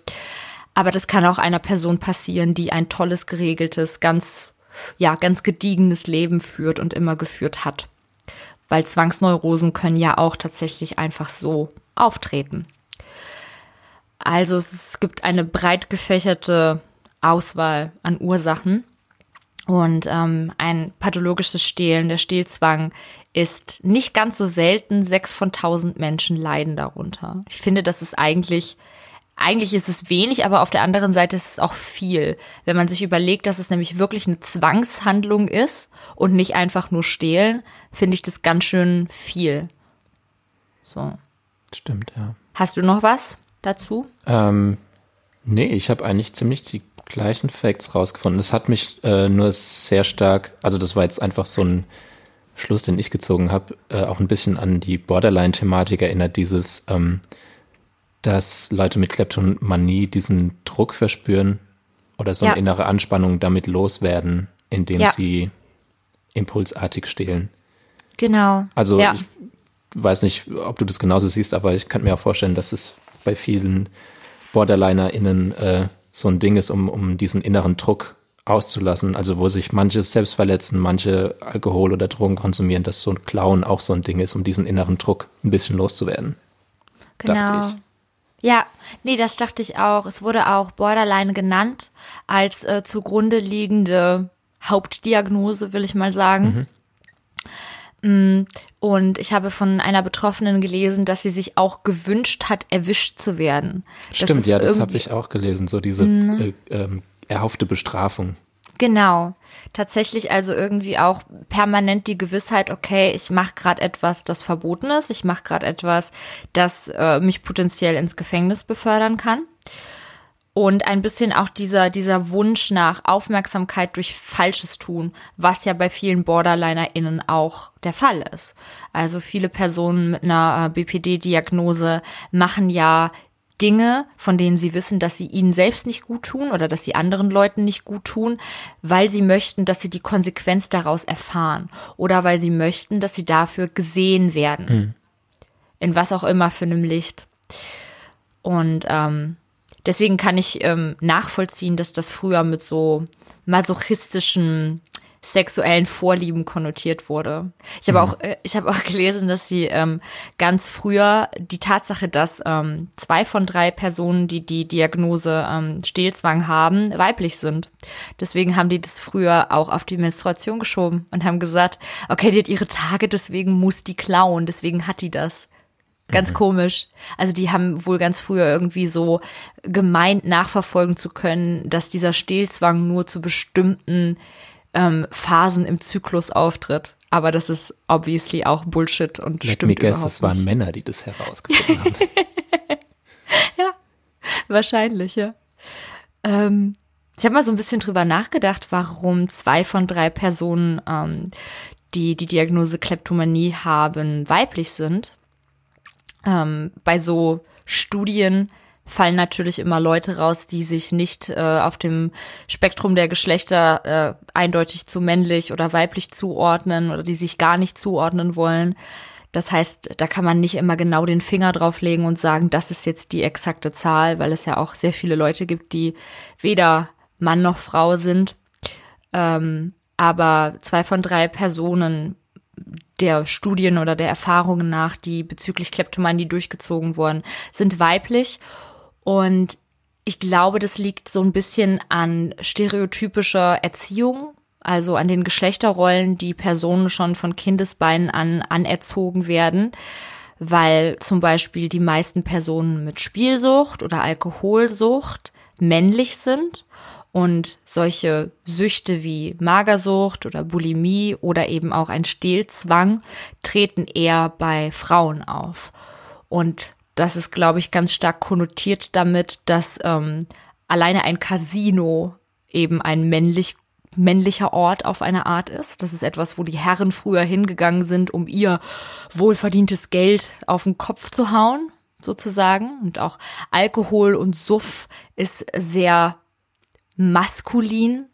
Aber das kann auch einer Person passieren, die ein tolles, geregeltes, ganz, ja, ganz gediegenes Leben führt und immer geführt hat. Weil Zwangsneurosen können ja auch tatsächlich einfach so auftreten. Also es gibt eine breit gefächerte Auswahl an Ursachen. Und ähm, ein pathologisches Stehlen, der Stehlzwang, ist nicht ganz so selten. Sechs von tausend Menschen leiden darunter. Ich finde, das ist eigentlich, eigentlich ist es wenig, aber auf der anderen Seite ist es auch viel. Wenn man sich überlegt, dass es nämlich wirklich eine Zwangshandlung ist und nicht einfach nur stehlen, finde ich das ganz schön viel. So. Stimmt, ja. Hast du noch was? Dazu? Ähm, nee, ich habe eigentlich ziemlich die gleichen Facts rausgefunden. Es hat mich äh, nur sehr stark, also das war jetzt einfach so ein Schluss, den ich gezogen habe, äh, auch ein bisschen an die Borderline-Thematik erinnert, dieses, ähm, dass Leute mit Kleptomanie diesen Druck verspüren oder so eine ja. innere Anspannung damit loswerden, indem ja. sie impulsartig stehlen. Genau. Also ja. ich weiß nicht, ob du das genauso siehst, aber ich kann mir auch vorstellen, dass es bei vielen BorderlinerInnen äh, so ein Ding ist, um, um diesen inneren Druck auszulassen. Also wo sich manche selbst verletzen, manche Alkohol oder Drogen konsumieren, dass so ein Clown auch so ein Ding ist, um diesen inneren Druck ein bisschen loszuwerden. Genau. Ja, nee, das dachte ich auch. Es wurde auch Borderline genannt als äh, zugrunde liegende Hauptdiagnose, will ich mal sagen. Mhm. Mm, und ich habe von einer Betroffenen gelesen, dass sie sich auch gewünscht hat, erwischt zu werden. Stimmt, ja, das habe ich auch gelesen, so diese mhm. äh, äh, erhoffte Bestrafung. Genau. Tatsächlich also irgendwie auch permanent die Gewissheit, okay, ich mache gerade etwas, das verboten ist, ich mache gerade etwas, das äh, mich potenziell ins Gefängnis befördern kann und ein bisschen auch dieser, dieser Wunsch nach Aufmerksamkeit durch falsches Tun, was ja bei vielen BorderlinerInnen auch der Fall ist. Also viele Personen mit einer äh, BPD-Diagnose machen ja Dinge, von denen sie wissen, dass sie ihnen selbst nicht gut tun oder dass sie anderen Leuten nicht gut tun, weil sie möchten, dass sie die Konsequenz daraus erfahren oder weil sie möchten, dass sie dafür gesehen werden. Mhm. In was auch immer für einem Licht. Und ähm, deswegen kann ich ähm, nachvollziehen, dass das früher mit so masochistischen sexuellen Vorlieben konnotiert wurde. Ich habe mhm. auch, äh, ich habe auch gelesen, dass sie ähm, ganz früher die Tatsache, dass ähm, zwei von drei Personen, die die Diagnose ähm, Stehlzwang haben, weiblich sind. Deswegen haben die das früher auch auf die Menstruation geschoben und haben gesagt, okay, die hat ihre Tage, deswegen muss die klauen, deswegen hat die das. Ganz mhm. komisch. Also die haben wohl ganz früher irgendwie so gemeint nachverfolgen zu können, dass dieser Stehlzwang nur zu bestimmten ähm, Phasen im Zyklus auftritt. Aber das ist obviously auch Bullshit und Let stimmt me guess, es waren Männer, die das herausgefunden haben. ja, wahrscheinlich, ja. Ähm, ich habe mal so ein bisschen drüber nachgedacht, warum zwei von drei Personen, ähm, die die Diagnose Kleptomanie haben, weiblich sind. Ähm, bei so Studien fallen natürlich immer Leute raus, die sich nicht äh, auf dem Spektrum der Geschlechter äh, eindeutig zu männlich oder weiblich zuordnen oder die sich gar nicht zuordnen wollen. Das heißt, da kann man nicht immer genau den Finger drauflegen und sagen, das ist jetzt die exakte Zahl, weil es ja auch sehr viele Leute gibt, die weder Mann noch Frau sind. Ähm, aber zwei von drei Personen der Studien oder der Erfahrungen nach, die bezüglich Kleptomanie durchgezogen wurden, sind weiblich. Und ich glaube, das liegt so ein bisschen an stereotypischer Erziehung, also an den Geschlechterrollen, die Personen schon von Kindesbeinen an anerzogen werden, weil zum Beispiel die meisten Personen mit Spielsucht oder Alkoholsucht männlich sind und solche Süchte wie Magersucht oder Bulimie oder eben auch ein Stehlzwang treten eher bei Frauen auf. Und das ist, glaube ich, ganz stark konnotiert damit, dass ähm, alleine ein Casino eben ein männlich männlicher Ort auf eine Art ist. Das ist etwas, wo die Herren früher hingegangen sind, um ihr wohlverdientes Geld auf den Kopf zu hauen, sozusagen. Und auch Alkohol und Suff ist sehr maskulin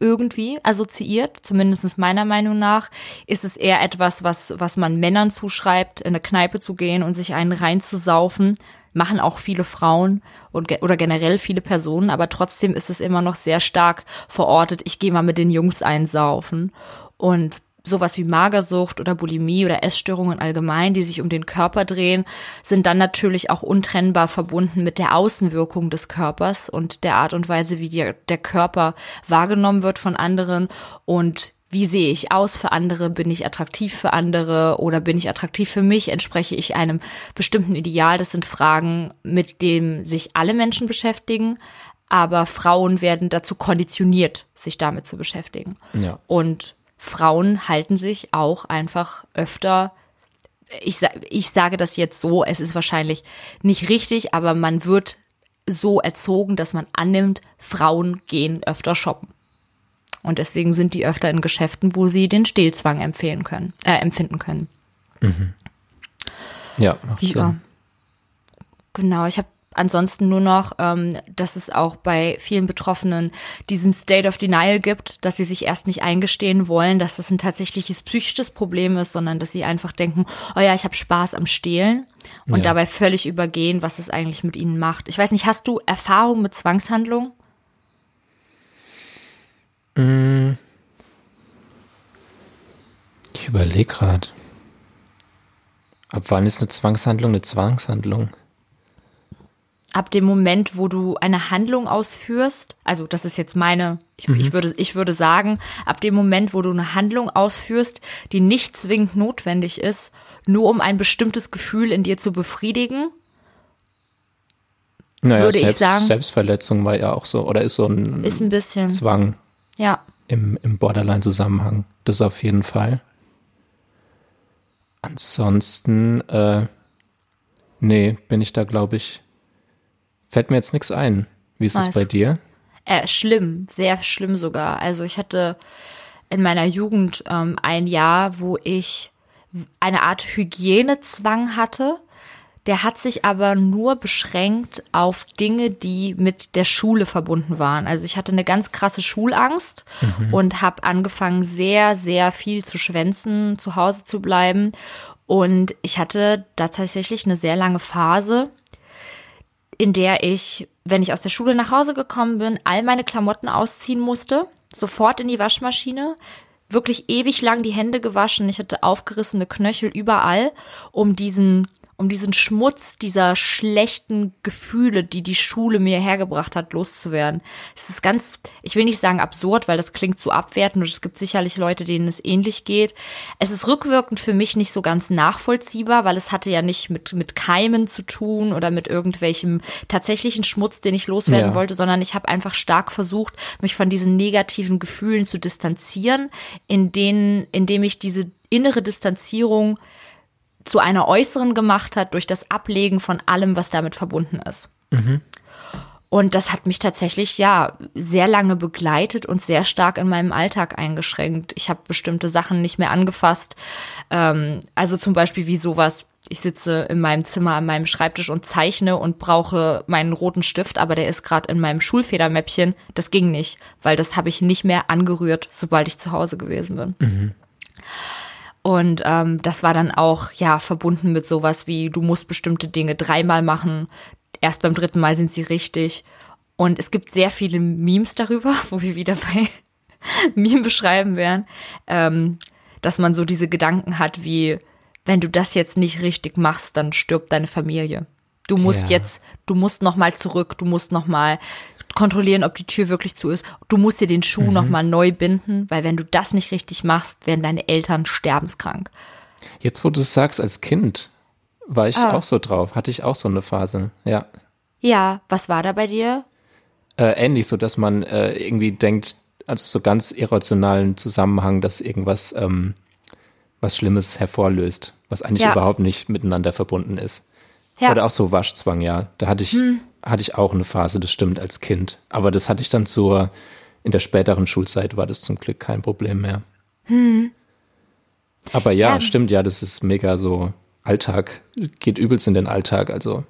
irgendwie assoziiert, zumindest meiner Meinung nach, ist es eher etwas, was, was man Männern zuschreibt, in eine Kneipe zu gehen und sich einen reinzusaufen. Machen auch viele Frauen und, oder generell viele Personen, aber trotzdem ist es immer noch sehr stark verortet, ich gehe mal mit den Jungs einsaufen. Und sowas wie Magersucht oder Bulimie oder Essstörungen allgemein, die sich um den Körper drehen, sind dann natürlich auch untrennbar verbunden mit der Außenwirkung des Körpers und der Art und Weise, wie die, der Körper wahrgenommen wird von anderen und wie sehe ich aus für andere? Bin ich attraktiv für andere oder bin ich attraktiv für mich? Entspreche ich einem bestimmten Ideal? Das sind Fragen, mit denen sich alle Menschen beschäftigen, aber Frauen werden dazu konditioniert, sich damit zu beschäftigen. Ja. Und Frauen halten sich auch einfach öfter ich, ich sage das jetzt so, es ist wahrscheinlich nicht richtig, aber man wird so erzogen, dass man annimmt, Frauen gehen öfter shoppen. Und deswegen sind die öfter in Geschäften, wo sie den Stehlzwang empfehlen können, äh, empfinden können. Mhm. Ja, macht ja. Sinn. Genau, ich habe ansonsten nur noch, ähm, dass es auch bei vielen Betroffenen diesen State of Denial gibt, dass sie sich erst nicht eingestehen wollen, dass das ein tatsächliches psychisches Problem ist, sondern dass sie einfach denken, oh ja, ich habe Spaß am Stehlen und ja. dabei völlig übergehen, was es eigentlich mit ihnen macht. Ich weiß nicht, hast du Erfahrung mit Zwangshandlung? Mm. Ich überlege gerade. Ab wann ist eine Zwangshandlung eine Zwangshandlung? Ab dem Moment, wo du eine Handlung ausführst, also das ist jetzt meine, ich, mhm. ich, würde, ich würde sagen, ab dem Moment, wo du eine Handlung ausführst, die nicht zwingend notwendig ist, nur um ein bestimmtes Gefühl in dir zu befriedigen, naja, würde selbst, ich sagen. Selbstverletzung war ja auch so, oder ist so ein, ist ein bisschen. Zwang. Ja. Im, im Borderline-Zusammenhang. Das auf jeden Fall. Ansonsten, äh, nee, bin ich da, glaube ich, Fällt mir jetzt nichts ein. Wie ist es bei dir? Äh, schlimm, sehr schlimm sogar. Also ich hatte in meiner Jugend ähm, ein Jahr, wo ich eine Art Hygienezwang hatte, der hat sich aber nur beschränkt auf Dinge, die mit der Schule verbunden waren. Also ich hatte eine ganz krasse Schulangst mhm. und habe angefangen, sehr, sehr viel zu schwänzen, zu Hause zu bleiben. Und ich hatte da tatsächlich eine sehr lange Phase, in der ich, wenn ich aus der Schule nach Hause gekommen bin, all meine Klamotten ausziehen musste, sofort in die Waschmaschine, wirklich ewig lang die Hände gewaschen. Ich hatte aufgerissene Knöchel überall, um diesen um diesen Schmutz dieser schlechten Gefühle, die die Schule mir hergebracht hat, loszuwerden. Es ist ganz, ich will nicht sagen absurd, weil das klingt zu abwertend und es gibt sicherlich Leute, denen es ähnlich geht. Es ist rückwirkend für mich nicht so ganz nachvollziehbar, weil es hatte ja nicht mit, mit Keimen zu tun oder mit irgendwelchem tatsächlichen Schmutz, den ich loswerden ja. wollte, sondern ich habe einfach stark versucht, mich von diesen negativen Gefühlen zu distanzieren, in denen, indem ich diese innere Distanzierung zu einer äußeren gemacht hat durch das Ablegen von allem, was damit verbunden ist. Mhm. Und das hat mich tatsächlich ja sehr lange begleitet und sehr stark in meinem Alltag eingeschränkt. Ich habe bestimmte Sachen nicht mehr angefasst. Ähm, also zum Beispiel wie sowas. Ich sitze in meinem Zimmer an meinem Schreibtisch und zeichne und brauche meinen roten Stift, aber der ist gerade in meinem Schulfedermäppchen. Das ging nicht, weil das habe ich nicht mehr angerührt, sobald ich zu Hause gewesen bin. Mhm. Und ähm, das war dann auch ja verbunden mit sowas wie, du musst bestimmte Dinge dreimal machen, erst beim dritten Mal sind sie richtig. Und es gibt sehr viele Memes darüber, wo wir wieder bei Meme beschreiben werden, ähm, dass man so diese Gedanken hat wie, wenn du das jetzt nicht richtig machst, dann stirbt deine Familie. Du musst ja. jetzt, du musst noch mal zurück, du musst noch mal kontrollieren, ob die Tür wirklich zu ist. Du musst dir den Schuh mhm. nochmal neu binden, weil wenn du das nicht richtig machst, werden deine Eltern sterbenskrank. Jetzt, wo du es sagst, als Kind war ich ah. auch so drauf, hatte ich auch so eine Phase, ja. Ja, was war da bei dir? Äh, ähnlich, so dass man äh, irgendwie denkt, also so ganz irrationalen Zusammenhang, dass irgendwas ähm, was Schlimmes hervorlöst, was eigentlich ja. überhaupt nicht miteinander verbunden ist. Ja. Oder auch so Waschzwang, ja. Da hatte ich, hm. Hatte ich auch eine Phase, das stimmt, als Kind. Aber das hatte ich dann zur, in der späteren Schulzeit war das zum Glück kein Problem mehr. Hm. Aber ja, ja, stimmt, ja, das ist mega so Alltag, geht übelst in den Alltag, also.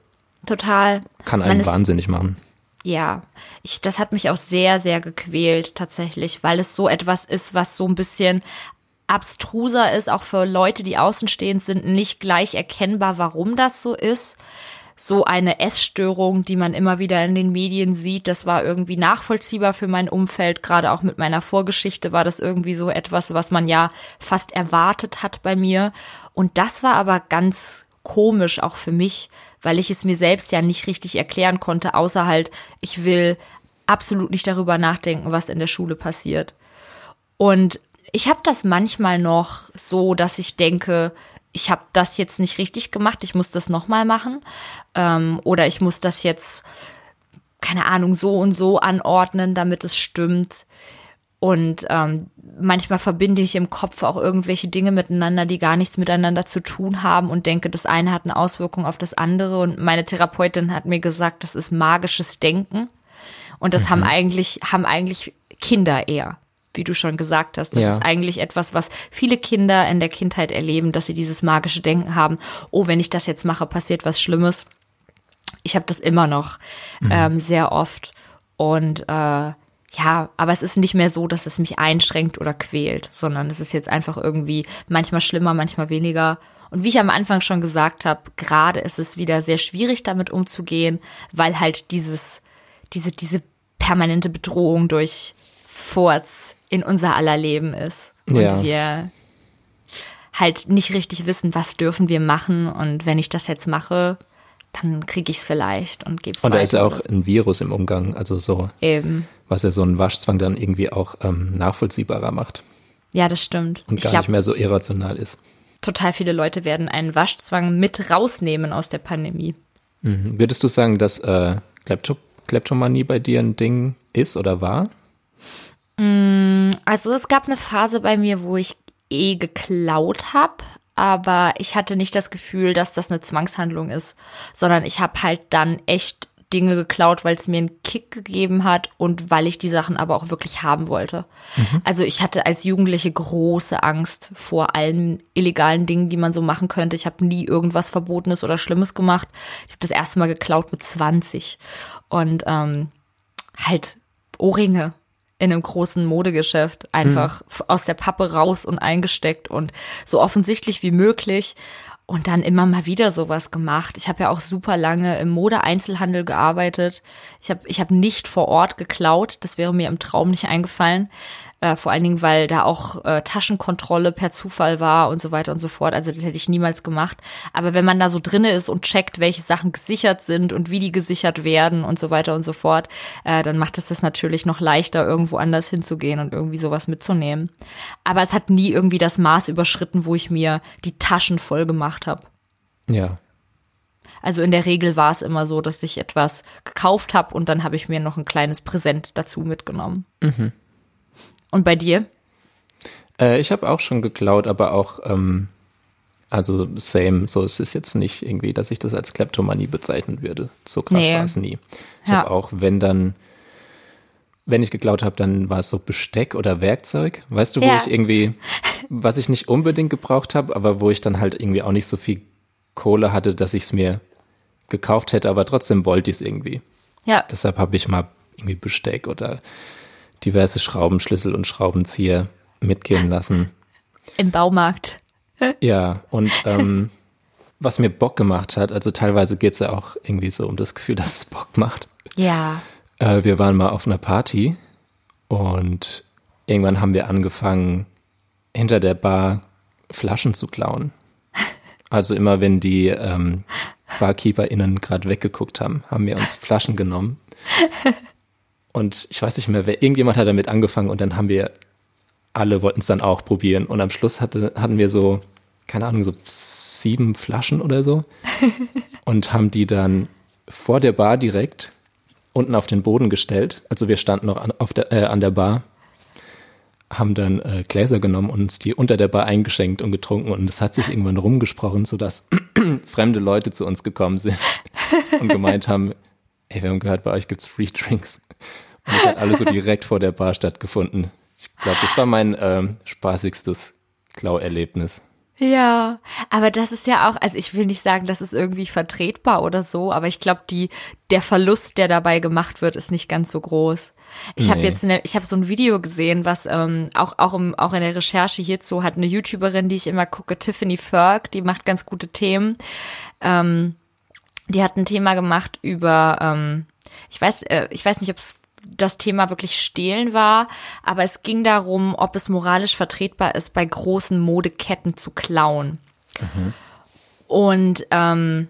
Total. Kann einen wahnsinnig machen. Ja, ich, das hat mich auch sehr, sehr gequält tatsächlich, weil es so etwas ist, was so ein bisschen abstruser ist, auch für Leute, die außenstehend sind, nicht gleich erkennbar, warum das so ist. So eine Essstörung, die man immer wieder in den Medien sieht, das war irgendwie nachvollziehbar für mein Umfeld. Gerade auch mit meiner Vorgeschichte war das irgendwie so etwas, was man ja fast erwartet hat bei mir. Und das war aber ganz komisch auch für mich, weil ich es mir selbst ja nicht richtig erklären konnte, außer halt, ich will absolut nicht darüber nachdenken, was in der Schule passiert. Und ich habe das manchmal noch so, dass ich denke, ich habe das jetzt nicht richtig gemacht, ich muss das nochmal machen. Ähm, oder ich muss das jetzt, keine Ahnung, so und so anordnen, damit es stimmt. Und ähm, manchmal verbinde ich im Kopf auch irgendwelche Dinge miteinander, die gar nichts miteinander zu tun haben und denke, das eine hat eine Auswirkung auf das andere. Und meine Therapeutin hat mir gesagt, das ist magisches Denken. Und das mhm. haben eigentlich, haben eigentlich Kinder eher wie du schon gesagt hast. Das ja. ist eigentlich etwas, was viele Kinder in der Kindheit erleben, dass sie dieses magische Denken haben, oh, wenn ich das jetzt mache, passiert was Schlimmes. Ich habe das immer noch mhm. ähm, sehr oft. Und äh, ja, aber es ist nicht mehr so, dass es mich einschränkt oder quält, sondern es ist jetzt einfach irgendwie manchmal schlimmer, manchmal weniger. Und wie ich am Anfang schon gesagt habe, gerade ist es wieder sehr schwierig, damit umzugehen, weil halt dieses, diese, diese permanente Bedrohung durch Furz in unser aller Leben ist. Und ja. wir halt nicht richtig wissen, was dürfen wir machen. Und wenn ich das jetzt mache, dann kriege ich es vielleicht und gebe es Und da ist ja auch ein Virus im Umgang, also so. Eben. Was ja so einen Waschzwang dann irgendwie auch ähm, nachvollziehbarer macht. Ja, das stimmt. Und gar glaub, nicht mehr so irrational ist. Total viele Leute werden einen Waschzwang mit rausnehmen aus der Pandemie. Mhm. Würdest du sagen, dass äh, Kleptomanie bei dir ein Ding ist oder war? Mm, also es gab eine Phase bei mir, wo ich eh geklaut habe, aber ich hatte nicht das Gefühl, dass das eine Zwangshandlung ist, sondern ich habe halt dann echt Dinge geklaut, weil es mir einen Kick gegeben hat und weil ich die Sachen aber auch wirklich haben wollte. Mhm. Also ich hatte als Jugendliche große Angst vor allen illegalen Dingen, die man so machen könnte. Ich habe nie irgendwas Verbotenes oder Schlimmes gemacht. Ich habe das erste Mal geklaut mit 20 und ähm, halt Ohrringe in einem großen Modegeschäft einfach mhm. aus der Pappe raus und eingesteckt und so offensichtlich wie möglich und dann immer mal wieder sowas gemacht. Ich habe ja auch super lange im Modeeinzelhandel gearbeitet. Ich habe ich hab nicht vor Ort geklaut, das wäre mir im Traum nicht eingefallen. Äh, vor allen Dingen, weil da auch äh, Taschenkontrolle per Zufall war und so weiter und so fort. Also das hätte ich niemals gemacht. Aber wenn man da so drinne ist und checkt, welche Sachen gesichert sind und wie die gesichert werden und so weiter und so fort, äh, dann macht es das natürlich noch leichter, irgendwo anders hinzugehen und irgendwie sowas mitzunehmen. Aber es hat nie irgendwie das Maß überschritten, wo ich mir die Taschen voll gemacht habe. Ja, also in der Regel war es immer so, dass ich etwas gekauft habe und dann habe ich mir noch ein kleines Präsent dazu mitgenommen. Mhm. Und bei dir? Äh, ich habe auch schon geklaut, aber auch, ähm, also same, so es ist jetzt nicht irgendwie, dass ich das als Kleptomanie bezeichnen würde. So krass nee. war es nie. Ich ja. habe auch, wenn dann, wenn ich geklaut habe, dann war es so Besteck oder Werkzeug. Weißt du, wo ja. ich irgendwie, was ich nicht unbedingt gebraucht habe, aber wo ich dann halt irgendwie auch nicht so viel Kohle hatte, dass ich es mir gekauft hätte, aber trotzdem wollte ich es irgendwie. Ja. Deshalb habe ich mal irgendwie Besteck oder diverse Schraubenschlüssel und Schraubenzieher mitgehen lassen. Im Baumarkt. ja, und ähm, was mir Bock gemacht hat, also teilweise geht es ja auch irgendwie so um das Gefühl, dass es Bock macht. Ja. Äh, wir waren mal auf einer Party und irgendwann haben wir angefangen, hinter der Bar Flaschen zu klauen. Also immer wenn die ähm, BarkeeperInnen gerade weggeguckt haben, haben wir uns Flaschen genommen und ich weiß nicht mehr, wer, irgendjemand hat damit angefangen und dann haben wir, alle wollten es dann auch probieren. Und am Schluss hatte, hatten wir so, keine Ahnung, so sieben Flaschen oder so. und haben die dann vor der Bar direkt unten auf den Boden gestellt. Also wir standen noch an, der, äh, an der Bar, haben dann äh, Gläser genommen und uns die unter der Bar eingeschenkt und getrunken. Und es hat sich irgendwann rumgesprochen, sodass fremde Leute zu uns gekommen sind und gemeint haben, hey, wir haben gehört, bei euch gibt's Free Drinks. Und das hat alles so direkt vor der Bar stattgefunden. Ich glaube, das war mein ähm, spaßigstes Klauerlebnis. Ja, aber das ist ja auch, also ich will nicht sagen, das ist irgendwie vertretbar oder so, aber ich glaube, die der Verlust, der dabei gemacht wird, ist nicht ganz so groß. Ich nee. habe jetzt, eine, ich habe so ein Video gesehen, was ähm, auch auch im, auch in der Recherche hierzu hat eine YouTuberin, die ich immer gucke, Tiffany Ferg, die macht ganz gute Themen. Ähm, die hat ein Thema gemacht über, ähm, ich weiß, äh, ich weiß nicht, ob es das Thema wirklich stehlen war, aber es ging darum, ob es moralisch vertretbar ist, bei großen Modeketten zu klauen. Mhm. Und ähm,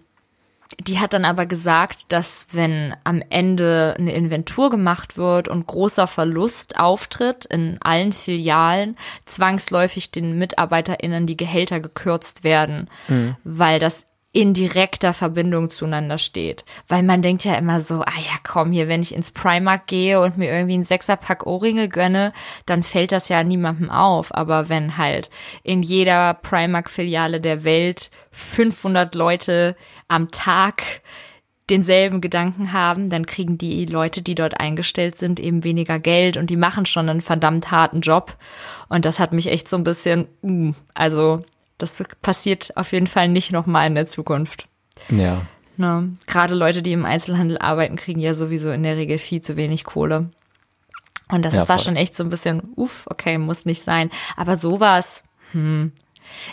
die hat dann aber gesagt, dass wenn am Ende eine Inventur gemacht wird und großer Verlust auftritt in allen Filialen, zwangsläufig den MitarbeiterInnen die Gehälter gekürzt werden, mhm. weil das in direkter Verbindung zueinander steht. Weil man denkt ja immer so, ah ja, komm hier, wenn ich ins Primark gehe und mir irgendwie einen Sechserpack Ohrringe gönne, dann fällt das ja niemandem auf. Aber wenn halt in jeder Primark-Filiale der Welt 500 Leute am Tag denselben Gedanken haben, dann kriegen die Leute, die dort eingestellt sind, eben weniger Geld und die machen schon einen verdammt harten Job. Und das hat mich echt so ein bisschen, uh, also das passiert auf jeden Fall nicht nochmal in der Zukunft. Ja. Ne? Gerade Leute, die im Einzelhandel arbeiten, kriegen ja sowieso in der Regel viel zu wenig Kohle. Und das ja, war schon echt so ein bisschen, uff, okay, muss nicht sein. Aber sowas, hm.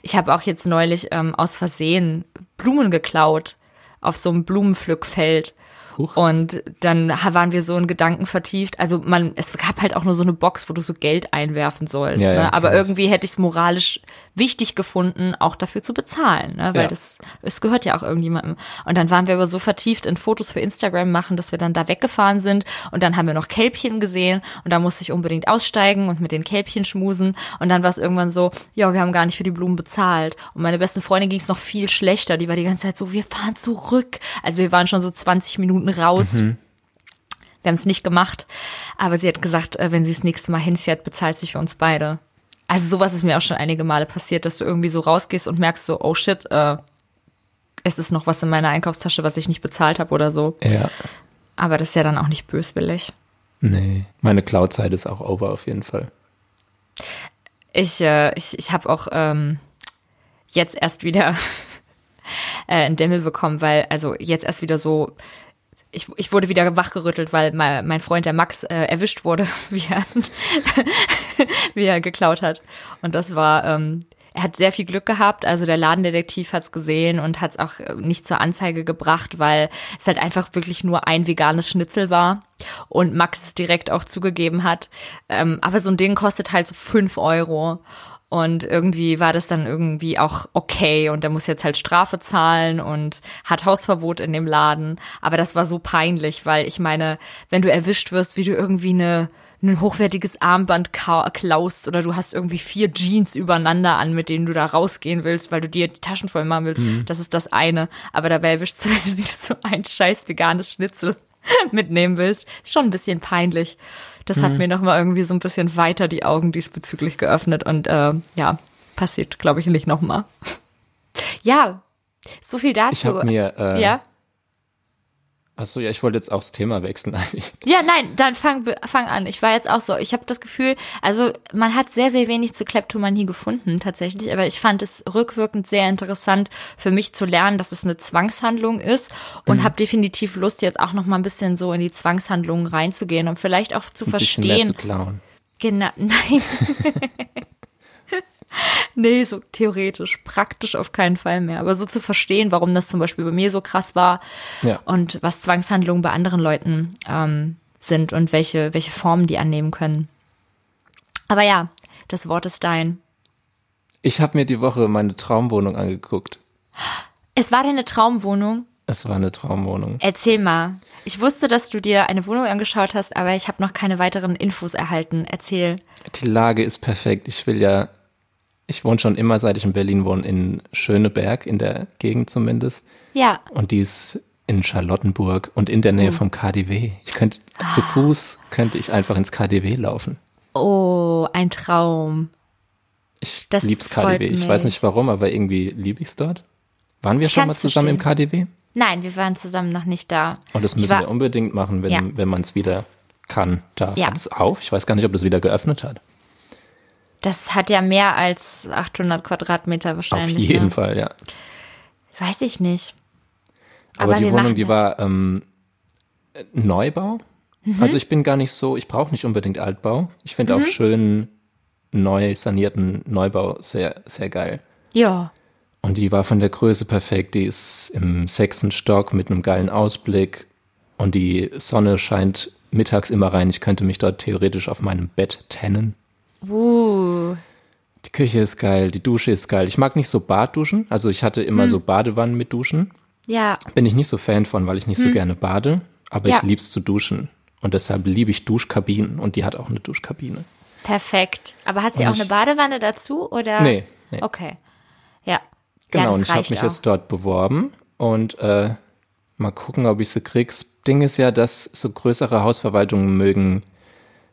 Ich habe auch jetzt neulich ähm, aus Versehen Blumen geklaut auf so einem Blumenpflückfeld. Huch. Und dann waren wir so in Gedanken vertieft. Also man, es gab halt auch nur so eine Box, wo du so Geld einwerfen sollst. Ja, ne? ja, Aber irgendwie hätte ich es moralisch wichtig gefunden, auch dafür zu bezahlen, ne? weil ja. das, es gehört ja auch irgendjemandem. Und dann waren wir aber so vertieft in Fotos für Instagram machen, dass wir dann da weggefahren sind und dann haben wir noch Kälbchen gesehen und da musste ich unbedingt aussteigen und mit den Kälbchen schmusen und dann war es irgendwann so, ja, wir haben gar nicht für die Blumen bezahlt und meine besten Freundin ging es noch viel schlechter, die war die ganze Zeit so, wir fahren zurück. Also wir waren schon so 20 Minuten raus. Mhm. Wir haben es nicht gemacht, aber sie hat gesagt, äh, wenn sie das nächste Mal hinfährt, bezahlt sie für uns beide. Also sowas ist mir auch schon einige Male passiert, dass du irgendwie so rausgehst und merkst so, oh shit, äh, es ist noch was in meiner Einkaufstasche, was ich nicht bezahlt habe oder so. Ja. aber das ist ja dann auch nicht böswillig. Nee, meine Cloud-Zeit ist auch over auf jeden Fall. Ich, äh, ich, ich habe auch ähm, jetzt erst wieder äh, ein Dämmel bekommen, weil, also jetzt erst wieder so, ich, ich wurde wieder wachgerüttelt, weil mein, mein Freund, der Max, äh, erwischt wurde, wie er, wie er geklaut hat. Und das war, ähm, er hat sehr viel Glück gehabt. Also der Ladendetektiv hat es gesehen und hat es auch äh, nicht zur Anzeige gebracht, weil es halt einfach wirklich nur ein veganes Schnitzel war und Max es direkt auch zugegeben hat. Ähm, aber so ein Ding kostet halt so fünf Euro. Und irgendwie war das dann irgendwie auch okay und er muss jetzt halt Strafe zahlen und hat Hausverbot in dem Laden. Aber das war so peinlich, weil ich meine, wenn du erwischt wirst, wie du irgendwie eine ein hochwertiges Armband klaust oder du hast irgendwie vier Jeans übereinander an, mit denen du da rausgehen willst, weil du dir die Taschen voll machen willst. Mhm. Das ist das eine. Aber dabei erwischst du, wie du so ein scheiß veganes Schnitzel mitnehmen willst. Ist schon ein bisschen peinlich. Das mhm. hat mir nochmal irgendwie so ein bisschen weiter die Augen diesbezüglich geöffnet und äh, ja, passiert, glaube ich, nicht nochmal. ja, so viel dazu. Ich habe mir äh, ja? Achso, ja, ich wollte jetzt auch das Thema wechseln eigentlich. Ja, nein, dann fang, fang an. Ich war jetzt auch so. Ich habe das Gefühl, also man hat sehr, sehr wenig zu Kleptomanie gefunden tatsächlich, aber ich fand es rückwirkend sehr interessant für mich zu lernen, dass es eine Zwangshandlung ist und mhm. habe definitiv Lust, jetzt auch noch mal ein bisschen so in die Zwangshandlungen reinzugehen und vielleicht auch zu ein verstehen. Mehr zu klauen. Genau, nein. nee, so theoretisch, praktisch auf keinen Fall mehr. Aber so zu verstehen, warum das zum Beispiel bei mir so krass war ja. und was Zwangshandlungen bei anderen Leuten ähm, sind und welche, welche Formen die annehmen können. Aber ja, das Wort ist dein. Ich habe mir die Woche meine Traumwohnung angeguckt. Es war deine Traumwohnung? Es war eine Traumwohnung. Erzähl mal. Ich wusste, dass du dir eine Wohnung angeschaut hast, aber ich habe noch keine weiteren Infos erhalten. Erzähl. Die Lage ist perfekt. Ich will ja ich wohne schon immer, seit ich in Berlin wohne, in Schöneberg, in der Gegend zumindest. Ja. Und die ist in Charlottenburg und in der Nähe oh. vom KDW. Ich könnte, ah. zu Fuß könnte ich einfach ins KDW laufen. Oh, ein Traum. Ich das lieb's KDW. Ich weiß nicht warum, aber irgendwie liebe ich's dort. Waren wir ich schon mal zusammen verstehen. im KDW? Nein, wir waren zusammen noch nicht da. Und das müssen wir unbedingt machen, wenn, ja. wenn man es wieder kann. Da ja. hat es auf. Ich weiß gar nicht, ob das wieder geöffnet hat. Das hat ja mehr als 800 Quadratmeter wahrscheinlich. Auf jeden ne? Fall, ja. Weiß ich nicht. Aber, Aber die Wohnung, die das. war ähm, Neubau. Mhm. Also ich bin gar nicht so, ich brauche nicht unbedingt Altbau. Ich finde mhm. auch schön neu sanierten Neubau sehr, sehr geil. Ja. Und die war von der Größe perfekt. Die ist im sechsten Stock mit einem geilen Ausblick. Und die Sonne scheint mittags immer rein. Ich könnte mich dort theoretisch auf meinem Bett tennen. Uh. Die Küche ist geil, die Dusche ist geil. Ich mag nicht so Badduschen. Also ich hatte immer hm. so Badewannen mit Duschen. Ja. Bin ich nicht so Fan von, weil ich nicht hm. so gerne bade. Aber ja. ich lieb's zu duschen. Und deshalb liebe ich Duschkabinen. Und die hat auch eine Duschkabine. Perfekt. Aber hat sie und auch ich, eine Badewanne dazu oder? Nee. nee. Okay. Ja. Genau, ja, und ich habe mich auch. jetzt dort beworben und äh, mal gucken, ob ich sie krieg. Das Ding ist ja, dass so größere Hausverwaltungen mögen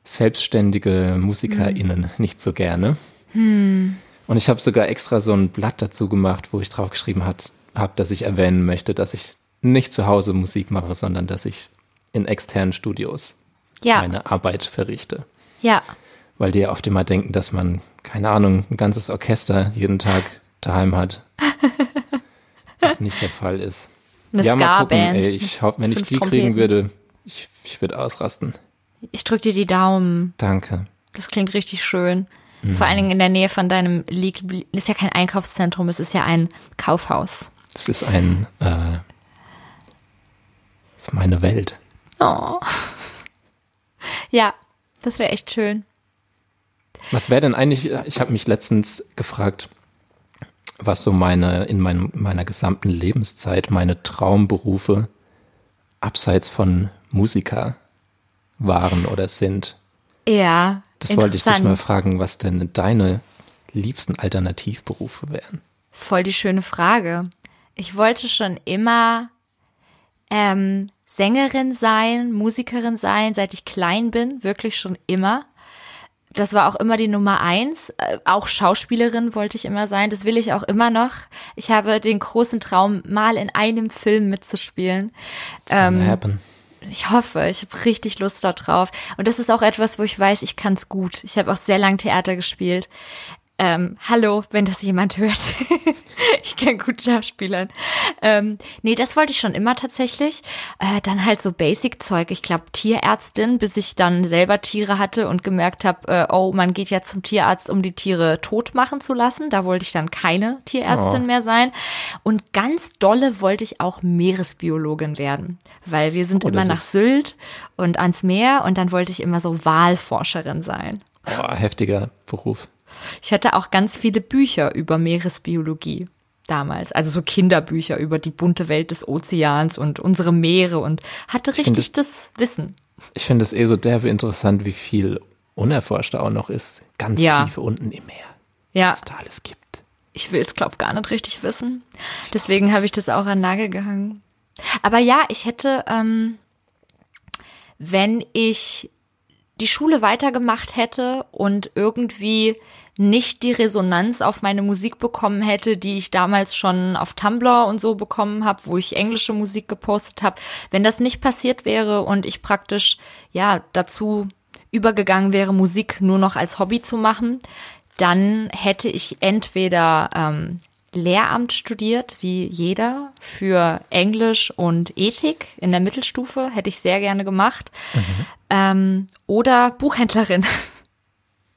selbstständige MusikerInnen hm. nicht so gerne. Hm. Und ich habe sogar extra so ein Blatt dazu gemacht, wo ich draufgeschrieben habe, dass ich erwähnen möchte, dass ich nicht zu Hause Musik mache, sondern dass ich in externen Studios ja. meine Arbeit verrichte. Ja. Weil die ja oft immer denken, dass man, keine Ahnung, ein ganzes Orchester jeden Tag daheim hat. was nicht der Fall ist. Eine ja, mal gucken, ey, ich hoffe, wenn ich die kriegen würde, ich, ich würde ausrasten. Ich drück dir die Daumen. Danke. Das klingt richtig schön. Mhm. Vor allen Dingen in der Nähe von deinem liegt, ist ja kein Einkaufszentrum, es ist ja ein Kaufhaus. Es ist ein, äh, ist meine Welt. Oh. Ja, das wäre echt schön. Was wäre denn eigentlich, ich habe mich letztens gefragt, was so meine, in meinem, meiner gesamten Lebenszeit meine Traumberufe abseits von Musiker waren oder sind. Ja. Das wollte ich dich mal fragen, was denn deine liebsten Alternativberufe wären. Voll die schöne Frage. Ich wollte schon immer ähm, Sängerin sein, Musikerin sein, seit ich klein bin, wirklich schon immer. Das war auch immer die Nummer eins. Äh, auch Schauspielerin wollte ich immer sein. Das will ich auch immer noch. Ich habe den großen Traum, mal in einem Film mitzuspielen. It's ähm, happen. Ich hoffe, ich habe richtig Lust darauf. Und das ist auch etwas, wo ich weiß, ich kann es gut. Ich habe auch sehr lang Theater gespielt. Ähm, hallo, wenn das jemand hört. ich kann gut Schauspielern. Ähm, nee, das wollte ich schon immer tatsächlich. Äh, dann halt so Basic-Zeug. Ich glaube Tierärztin, bis ich dann selber Tiere hatte und gemerkt habe, äh, oh, man geht ja zum Tierarzt, um die Tiere tot machen zu lassen. Da wollte ich dann keine Tierärztin oh. mehr sein. Und ganz dolle wollte ich auch Meeresbiologin werden, weil wir sind oh, immer nach Sylt und ans Meer und dann wollte ich immer so Walforscherin sein. Oh, heftiger Beruf. Ich hatte auch ganz viele Bücher über Meeresbiologie damals, also so Kinderbücher über die bunte Welt des Ozeans und unsere Meere und hatte richtig das, das, Wissen. Ich finde es eh so derbe interessant, wie viel unerforscht auch noch ist, ganz ja. tief unten im Meer. Ja. Was es da alles gibt. Ich will es, glaube gar nicht richtig wissen. Deswegen habe ich das auch an Nagel gehangen. Aber ja, ich hätte, ähm, wenn ich die Schule weitergemacht hätte und irgendwie nicht die Resonanz auf meine Musik bekommen hätte, die ich damals schon auf Tumblr und so bekommen habe, wo ich englische Musik gepostet habe. Wenn das nicht passiert wäre und ich praktisch ja dazu übergegangen wäre, Musik nur noch als Hobby zu machen, dann hätte ich entweder ähm, Lehramt studiert, wie jeder, für Englisch und Ethik in der Mittelstufe, hätte ich sehr gerne gemacht. Mhm. Ähm, oder Buchhändlerin.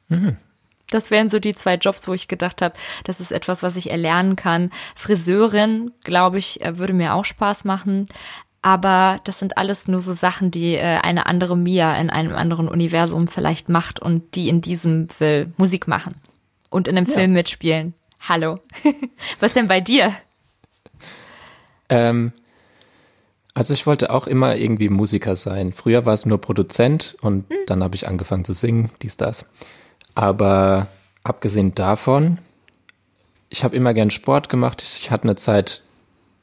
Mhm. Das wären so die zwei Jobs, wo ich gedacht habe, das ist etwas, was ich erlernen kann. Friseurin, glaube ich, äh, würde mir auch Spaß machen. Aber das sind alles nur so Sachen, die äh, eine andere Mia in einem anderen Universum vielleicht macht und die in diesem will Musik machen und in einem ja. Film mitspielen. Hallo. Was denn bei dir? Ähm, also ich wollte auch immer irgendwie Musiker sein. Früher war es nur Produzent und hm. dann habe ich angefangen zu singen, dies, das. Aber abgesehen davon, ich habe immer gern Sport gemacht. Ich hatte eine Zeit,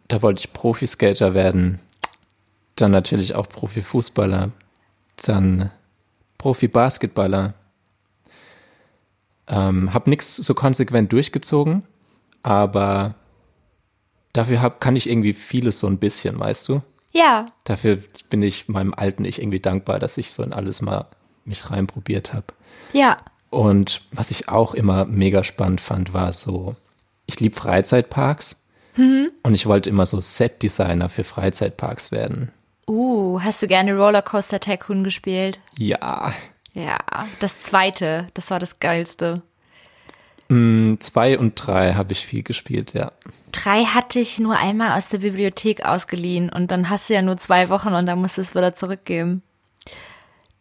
da wollte ich Profiskater werden. Dann natürlich auch Profifußballer. Dann Profi-Basketballer. Ähm, hab nichts so konsequent durchgezogen, aber dafür hab, kann ich irgendwie vieles so ein bisschen, weißt du? Ja. Dafür bin ich meinem alten Ich irgendwie dankbar, dass ich so in alles mal mich reinprobiert habe. Ja. Und was ich auch immer mega spannend fand, war so, ich liebe Freizeitparks mhm. und ich wollte immer so Set-Designer für Freizeitparks werden. Uh, hast du gerne Rollercoaster Tycoon gespielt? Ja. Ja, das zweite, das war das geilste. Mm, zwei und drei habe ich viel gespielt, ja. Drei hatte ich nur einmal aus der Bibliothek ausgeliehen und dann hast du ja nur zwei Wochen und dann musst du es wieder zurückgeben.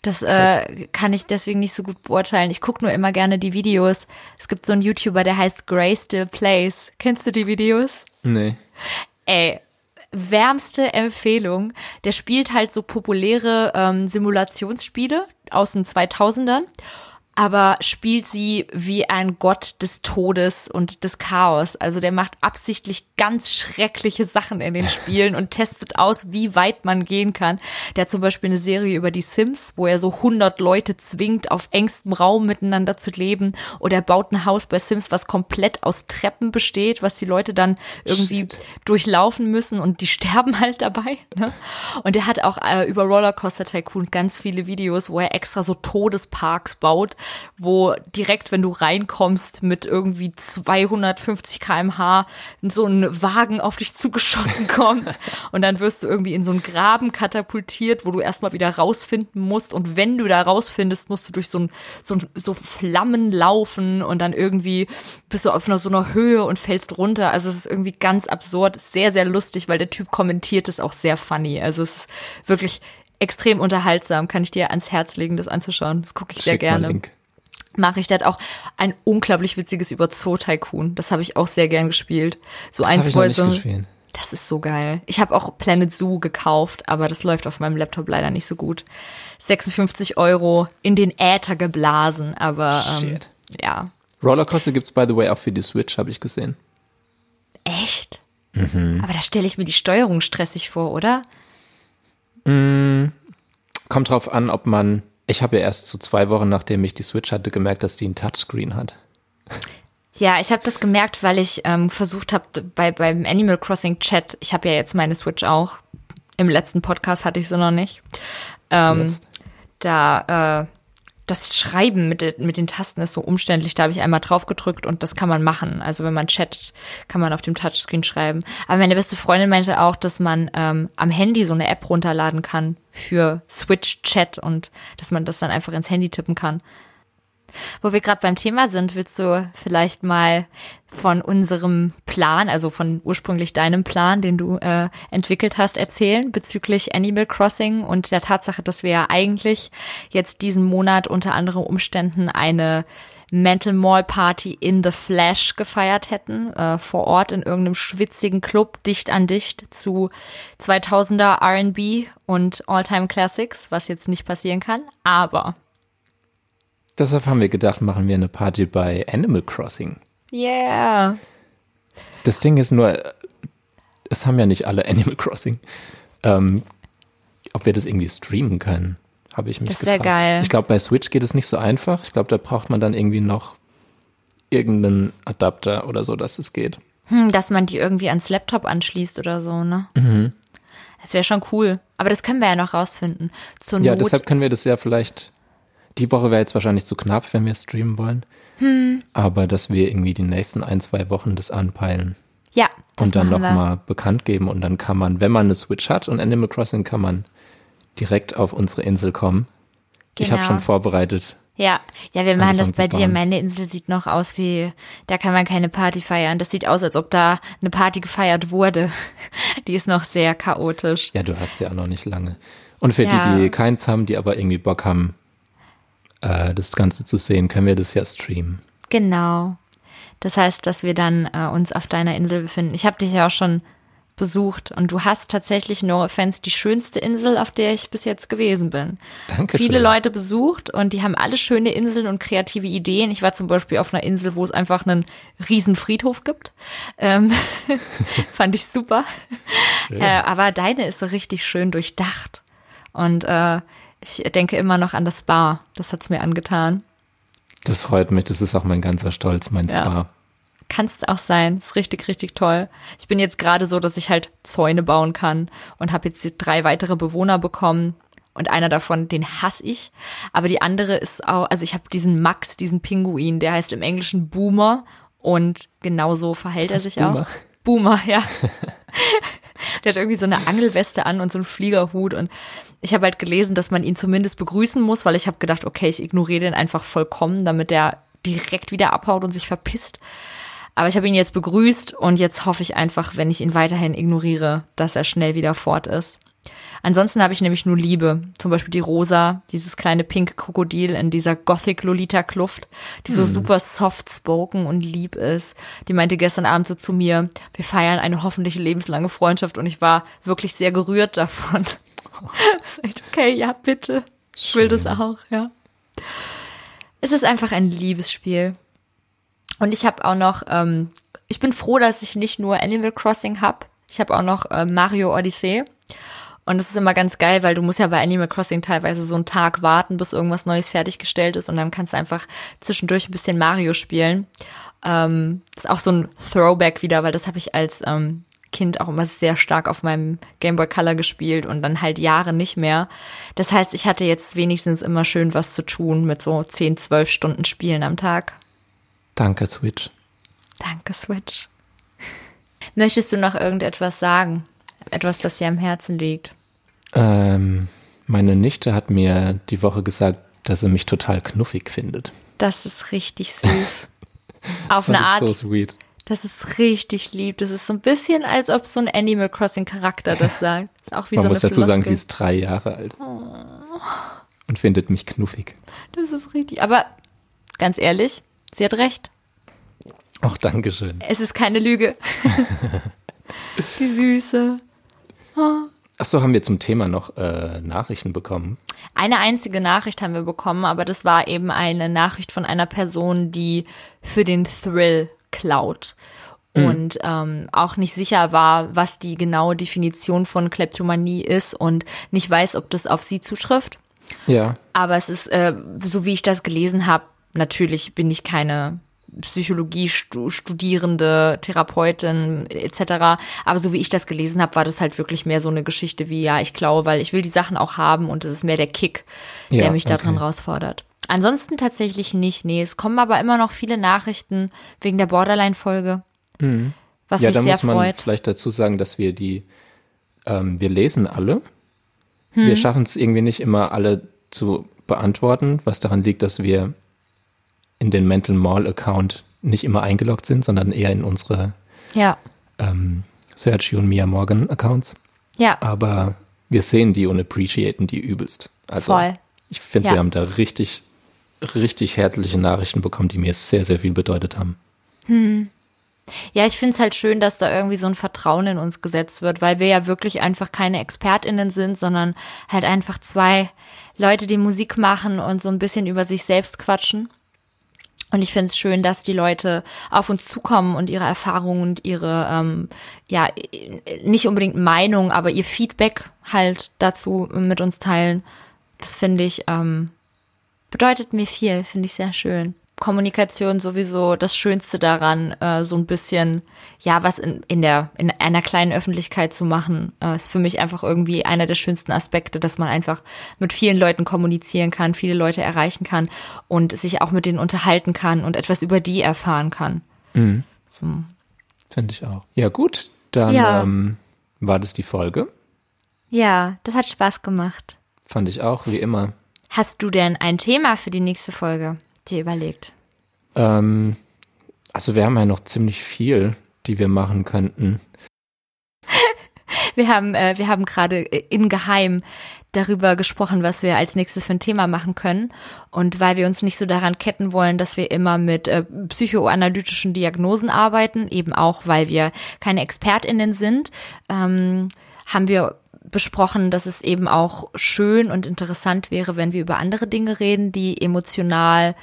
Das äh, kann ich deswegen nicht so gut beurteilen. Ich gucke nur immer gerne die Videos. Es gibt so einen YouTuber, der heißt Gray Still Plays. Kennst du die Videos? Nee. Ey, wärmste Empfehlung. Der spielt halt so populäre ähm, Simulationsspiele aus den 2000ern aber spielt sie wie ein Gott des Todes und des Chaos. Also der macht absichtlich ganz schreckliche Sachen in den Spielen und testet aus, wie weit man gehen kann. Der hat zum Beispiel eine Serie über die Sims, wo er so 100 Leute zwingt, auf engstem Raum miteinander zu leben. Oder er baut ein Haus bei Sims, was komplett aus Treppen besteht, was die Leute dann irgendwie Shit. durchlaufen müssen und die sterben halt dabei. Ne? Und er hat auch äh, über Rollercoaster Tycoon ganz viele Videos, wo er extra so Todesparks baut wo direkt, wenn du reinkommst, mit irgendwie 250 kmh so ein Wagen auf dich zugeschossen kommt und dann wirst du irgendwie in so einen Graben katapultiert, wo du erstmal wieder rausfinden musst und wenn du da rausfindest, musst du durch so ein, so, so Flammen laufen und dann irgendwie bist du auf einer, so einer Höhe und fällst runter. Also es ist irgendwie ganz absurd, sehr, sehr lustig, weil der Typ kommentiert es auch sehr funny. Also es ist wirklich extrem unterhaltsam, kann ich dir ans Herz legen, das anzuschauen. Das gucke ich sehr Schick gerne mache ich. Der hat auch ein unglaublich witziges über Zoo Tycoon. Das habe ich auch sehr gern gespielt. So das eins, wo so, gespielt. Das ist so geil. Ich habe auch Planet Zoo gekauft, aber das läuft auf meinem Laptop leider nicht so gut. 56 Euro in den Äther geblasen, aber ähm, ja. Rollercoaster gibt's by the way auch für die Switch, habe ich gesehen. Echt? Mhm. Aber da stelle ich mir die Steuerung stressig vor, oder? Mm, kommt drauf an, ob man ich habe ja erst so zwei Wochen, nachdem ich die Switch hatte, gemerkt, dass die ein Touchscreen hat. Ja, ich habe das gemerkt, weil ich ähm, versucht habe bei beim Animal Crossing Chat, ich habe ja jetzt meine Switch auch, Im letzten Podcast hatte ich sie noch nicht. Ähm, da, äh, das Schreiben mit, mit den Tasten ist so umständlich. Da habe ich einmal drauf gedrückt und das kann man machen. Also wenn man chattet, kann man auf dem Touchscreen schreiben. Aber meine beste Freundin meinte auch, dass man ähm, am Handy so eine App runterladen kann für Switch Chat und dass man das dann einfach ins Handy tippen kann. Wo wir gerade beim Thema sind, willst du vielleicht mal von unserem Plan, also von ursprünglich deinem Plan, den du äh, entwickelt hast, erzählen bezüglich Animal Crossing und der Tatsache, dass wir ja eigentlich jetzt diesen Monat unter anderen Umständen eine Mental Mall Party in the Flash gefeiert hätten, äh, vor Ort in irgendeinem schwitzigen Club, dicht an dicht zu 2000er R&B und All-Time Classics, was jetzt nicht passieren kann, aber Deshalb haben wir gedacht, machen wir eine Party bei Animal Crossing. Yeah. Das Ding ist nur, es haben ja nicht alle Animal Crossing. Ähm, ob wir das irgendwie streamen können, habe ich mich das gefragt. Das wäre geil. Ich glaube, bei Switch geht es nicht so einfach. Ich glaube, da braucht man dann irgendwie noch irgendeinen Adapter oder so, dass es geht. Hm, dass man die irgendwie ans Laptop anschließt oder so, ne? Mhm. Das wäre schon cool. Aber das können wir ja noch rausfinden. Zur ja, deshalb können wir das ja vielleicht die Woche wäre jetzt wahrscheinlich zu knapp, wenn wir streamen wollen. Hm. Aber dass wir irgendwie die nächsten ein, zwei Wochen das anpeilen. Ja. Das und dann nochmal bekannt geben. Und dann kann man, wenn man eine Switch hat und Animal Crossing, kann man direkt auf unsere Insel kommen. Genau. Ich habe schon vorbereitet. Ja, ja, wir machen das bei dir. Meine Insel sieht noch aus wie, da kann man keine Party feiern. Das sieht aus, als ob da eine Party gefeiert wurde. Die ist noch sehr chaotisch. Ja, du hast ja auch noch nicht lange. Und für ja. die, die keins haben, die aber irgendwie Bock haben, äh, das Ganze zu sehen, können wir das ja streamen. Genau. Das heißt, dass wir dann äh, uns auf deiner Insel befinden. Ich habe dich ja auch schon besucht und du hast tatsächlich No Offense die schönste Insel, auf der ich bis jetzt gewesen bin. Danke. Viele Leute besucht und die haben alle schöne Inseln und kreative Ideen. Ich war zum Beispiel auf einer Insel, wo es einfach einen riesen Friedhof gibt. Ähm, fand ich super. Äh, aber deine ist so richtig schön durchdacht. Und äh, ich denke immer noch an das Spa. Das hat's mir angetan. Das freut mich. Das ist auch mein ganzer Stolz, mein ja. Spa. Kannst auch sein. Ist richtig, richtig toll. Ich bin jetzt gerade so, dass ich halt Zäune bauen kann und habe jetzt drei weitere Bewohner bekommen. Und einer davon, den hasse ich. Aber die andere ist auch, also ich habe diesen Max, diesen Pinguin, der heißt im Englischen Boomer. Und genauso verhält Was, er sich Boomer? auch. Boomer, ja. der hat irgendwie so eine Angelweste an und so einen Fliegerhut und ich habe halt gelesen, dass man ihn zumindest begrüßen muss, weil ich habe gedacht, okay, ich ignoriere den einfach vollkommen, damit der direkt wieder abhaut und sich verpisst. Aber ich habe ihn jetzt begrüßt und jetzt hoffe ich einfach, wenn ich ihn weiterhin ignoriere, dass er schnell wieder fort ist. Ansonsten habe ich nämlich nur Liebe. Zum Beispiel die Rosa, dieses kleine pink Krokodil in dieser Gothic Lolita Kluft, die so hm. super soft spoken und lieb ist. Die meinte gestern Abend so zu mir, wir feiern eine hoffentlich lebenslange Freundschaft und ich war wirklich sehr gerührt davon. okay, ja, bitte. Ich will das auch, ja. Es ist einfach ein Liebesspiel. Und ich habe auch noch, ähm, ich bin froh, dass ich nicht nur Animal Crossing habe. Ich habe auch noch äh, Mario Odyssey. Und das ist immer ganz geil, weil du musst ja bei Animal Crossing teilweise so einen Tag warten, bis irgendwas Neues fertiggestellt ist und dann kannst du einfach zwischendurch ein bisschen Mario spielen. Ähm, ist auch so ein Throwback wieder, weil das habe ich als ähm, Kind auch immer sehr stark auf meinem Game Boy Color gespielt und dann halt Jahre nicht mehr. Das heißt, ich hatte jetzt wenigstens immer schön was zu tun mit so 10, 12 Stunden Spielen am Tag. Danke, Switch. Danke, Switch. Möchtest du noch irgendetwas sagen? Etwas, das dir am Herzen liegt? Ähm, meine Nichte hat mir die Woche gesagt, dass sie mich total knuffig findet. Das ist richtig süß. Auf eine Art. So sweet. Das ist richtig lieb. Das ist so ein bisschen, als ob so ein Animal Crossing Charakter das sagt. Das ist auch wie Man so muss dazu sagen, sie ist drei Jahre alt. Oh. Und findet mich knuffig. Das ist richtig. Aber ganz ehrlich, sie hat recht. Ach, danke schön. Es ist keine Lüge. Die Süße. Oh. Achso, haben wir zum Thema noch äh, Nachrichten bekommen? Eine einzige Nachricht haben wir bekommen, aber das war eben eine Nachricht von einer Person, die für den Thrill klaut mhm. und ähm, auch nicht sicher war, was die genaue Definition von Kleptomanie ist und nicht weiß, ob das auf sie zutrifft. Ja. Aber es ist, äh, so wie ich das gelesen habe, natürlich bin ich keine Psychologie studierende Therapeutin etc. Aber so wie ich das gelesen habe, war das halt wirklich mehr so eine Geschichte wie, ja, ich glaube, weil ich will die Sachen auch haben und es ist mehr der Kick, der ja, mich da drin herausfordert. Ansonsten tatsächlich nicht. Nee, es kommen aber immer noch viele Nachrichten wegen der Borderline-Folge. Mhm. Was ja, mich sehr muss man freut. vielleicht dazu sagen, dass wir die, ähm, wir lesen alle. Hm. Wir schaffen es irgendwie nicht immer alle zu beantworten, was daran liegt, dass wir in den Mental Mall Account nicht immer eingeloggt sind, sondern eher in unsere ja. ähm, Sergio und Mia Morgan Accounts. Ja. Aber wir sehen die und appreciaten die übelst. Also Voll. ich finde, ja. wir haben da richtig, richtig herzliche Nachrichten bekommen, die mir sehr, sehr viel bedeutet haben. Hm. Ja, ich finde es halt schön, dass da irgendwie so ein Vertrauen in uns gesetzt wird, weil wir ja wirklich einfach keine ExpertInnen sind, sondern halt einfach zwei Leute, die Musik machen und so ein bisschen über sich selbst quatschen. Und ich finde es schön, dass die Leute auf uns zukommen und ihre Erfahrungen und ihre, ähm, ja, nicht unbedingt Meinung, aber ihr Feedback halt dazu mit uns teilen. Das finde ich, ähm, bedeutet mir viel, finde ich sehr schön. Kommunikation sowieso das Schönste daran, äh, so ein bisschen, ja, was in, in der, in einer kleinen Öffentlichkeit zu machen, äh, ist für mich einfach irgendwie einer der schönsten Aspekte, dass man einfach mit vielen Leuten kommunizieren kann, viele Leute erreichen kann und sich auch mit denen unterhalten kann und etwas über die erfahren kann. Mhm. So. Finde ich auch. Ja, gut, dann ja. Ähm, war das die Folge. Ja, das hat Spaß gemacht. Fand ich auch, wie immer. Hast du denn ein Thema für die nächste Folge? dir überlegt? Ähm, also wir haben ja noch ziemlich viel, die wir machen könnten. wir haben, äh, wir haben gerade in Geheim darüber gesprochen, was wir als nächstes für ein Thema machen können. Und weil wir uns nicht so daran ketten wollen, dass wir immer mit äh, psychoanalytischen Diagnosen arbeiten, eben auch, weil wir keine ExpertInnen sind, ähm, haben wir besprochen, dass es eben auch schön und interessant wäre, wenn wir über andere Dinge reden, die emotional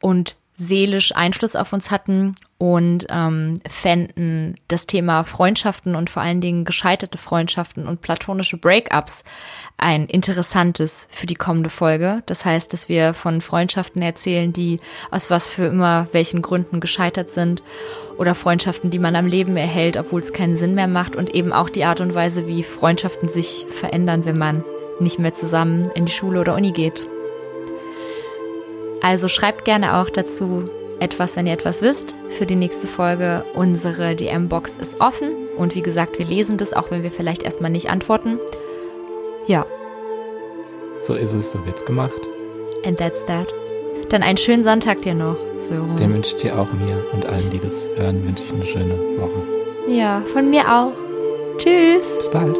und seelisch Einfluss auf uns hatten und ähm, fänden das Thema Freundschaften und vor allen Dingen gescheiterte Freundschaften und platonische Breakups ein interessantes für die kommende Folge. Das heißt, dass wir von Freundschaften erzählen, die aus was für immer welchen Gründen gescheitert sind oder Freundschaften, die man am Leben erhält, obwohl es keinen Sinn mehr macht und eben auch die Art und Weise, wie Freundschaften sich verändern, wenn man nicht mehr zusammen in die Schule oder Uni geht. Also schreibt gerne auch dazu etwas, wenn ihr etwas wisst für die nächste Folge. Unsere DM-Box ist offen und wie gesagt, wir lesen das, auch wenn wir vielleicht erstmal nicht antworten. Ja. So ist es, so wird's gemacht. And that's that. Dann einen schönen Sonntag dir noch. So. Den wünsche ich dir auch mir und allen, die das hören, wünsche ich eine schöne Woche. Ja, von mir auch. Tschüss. Bis bald.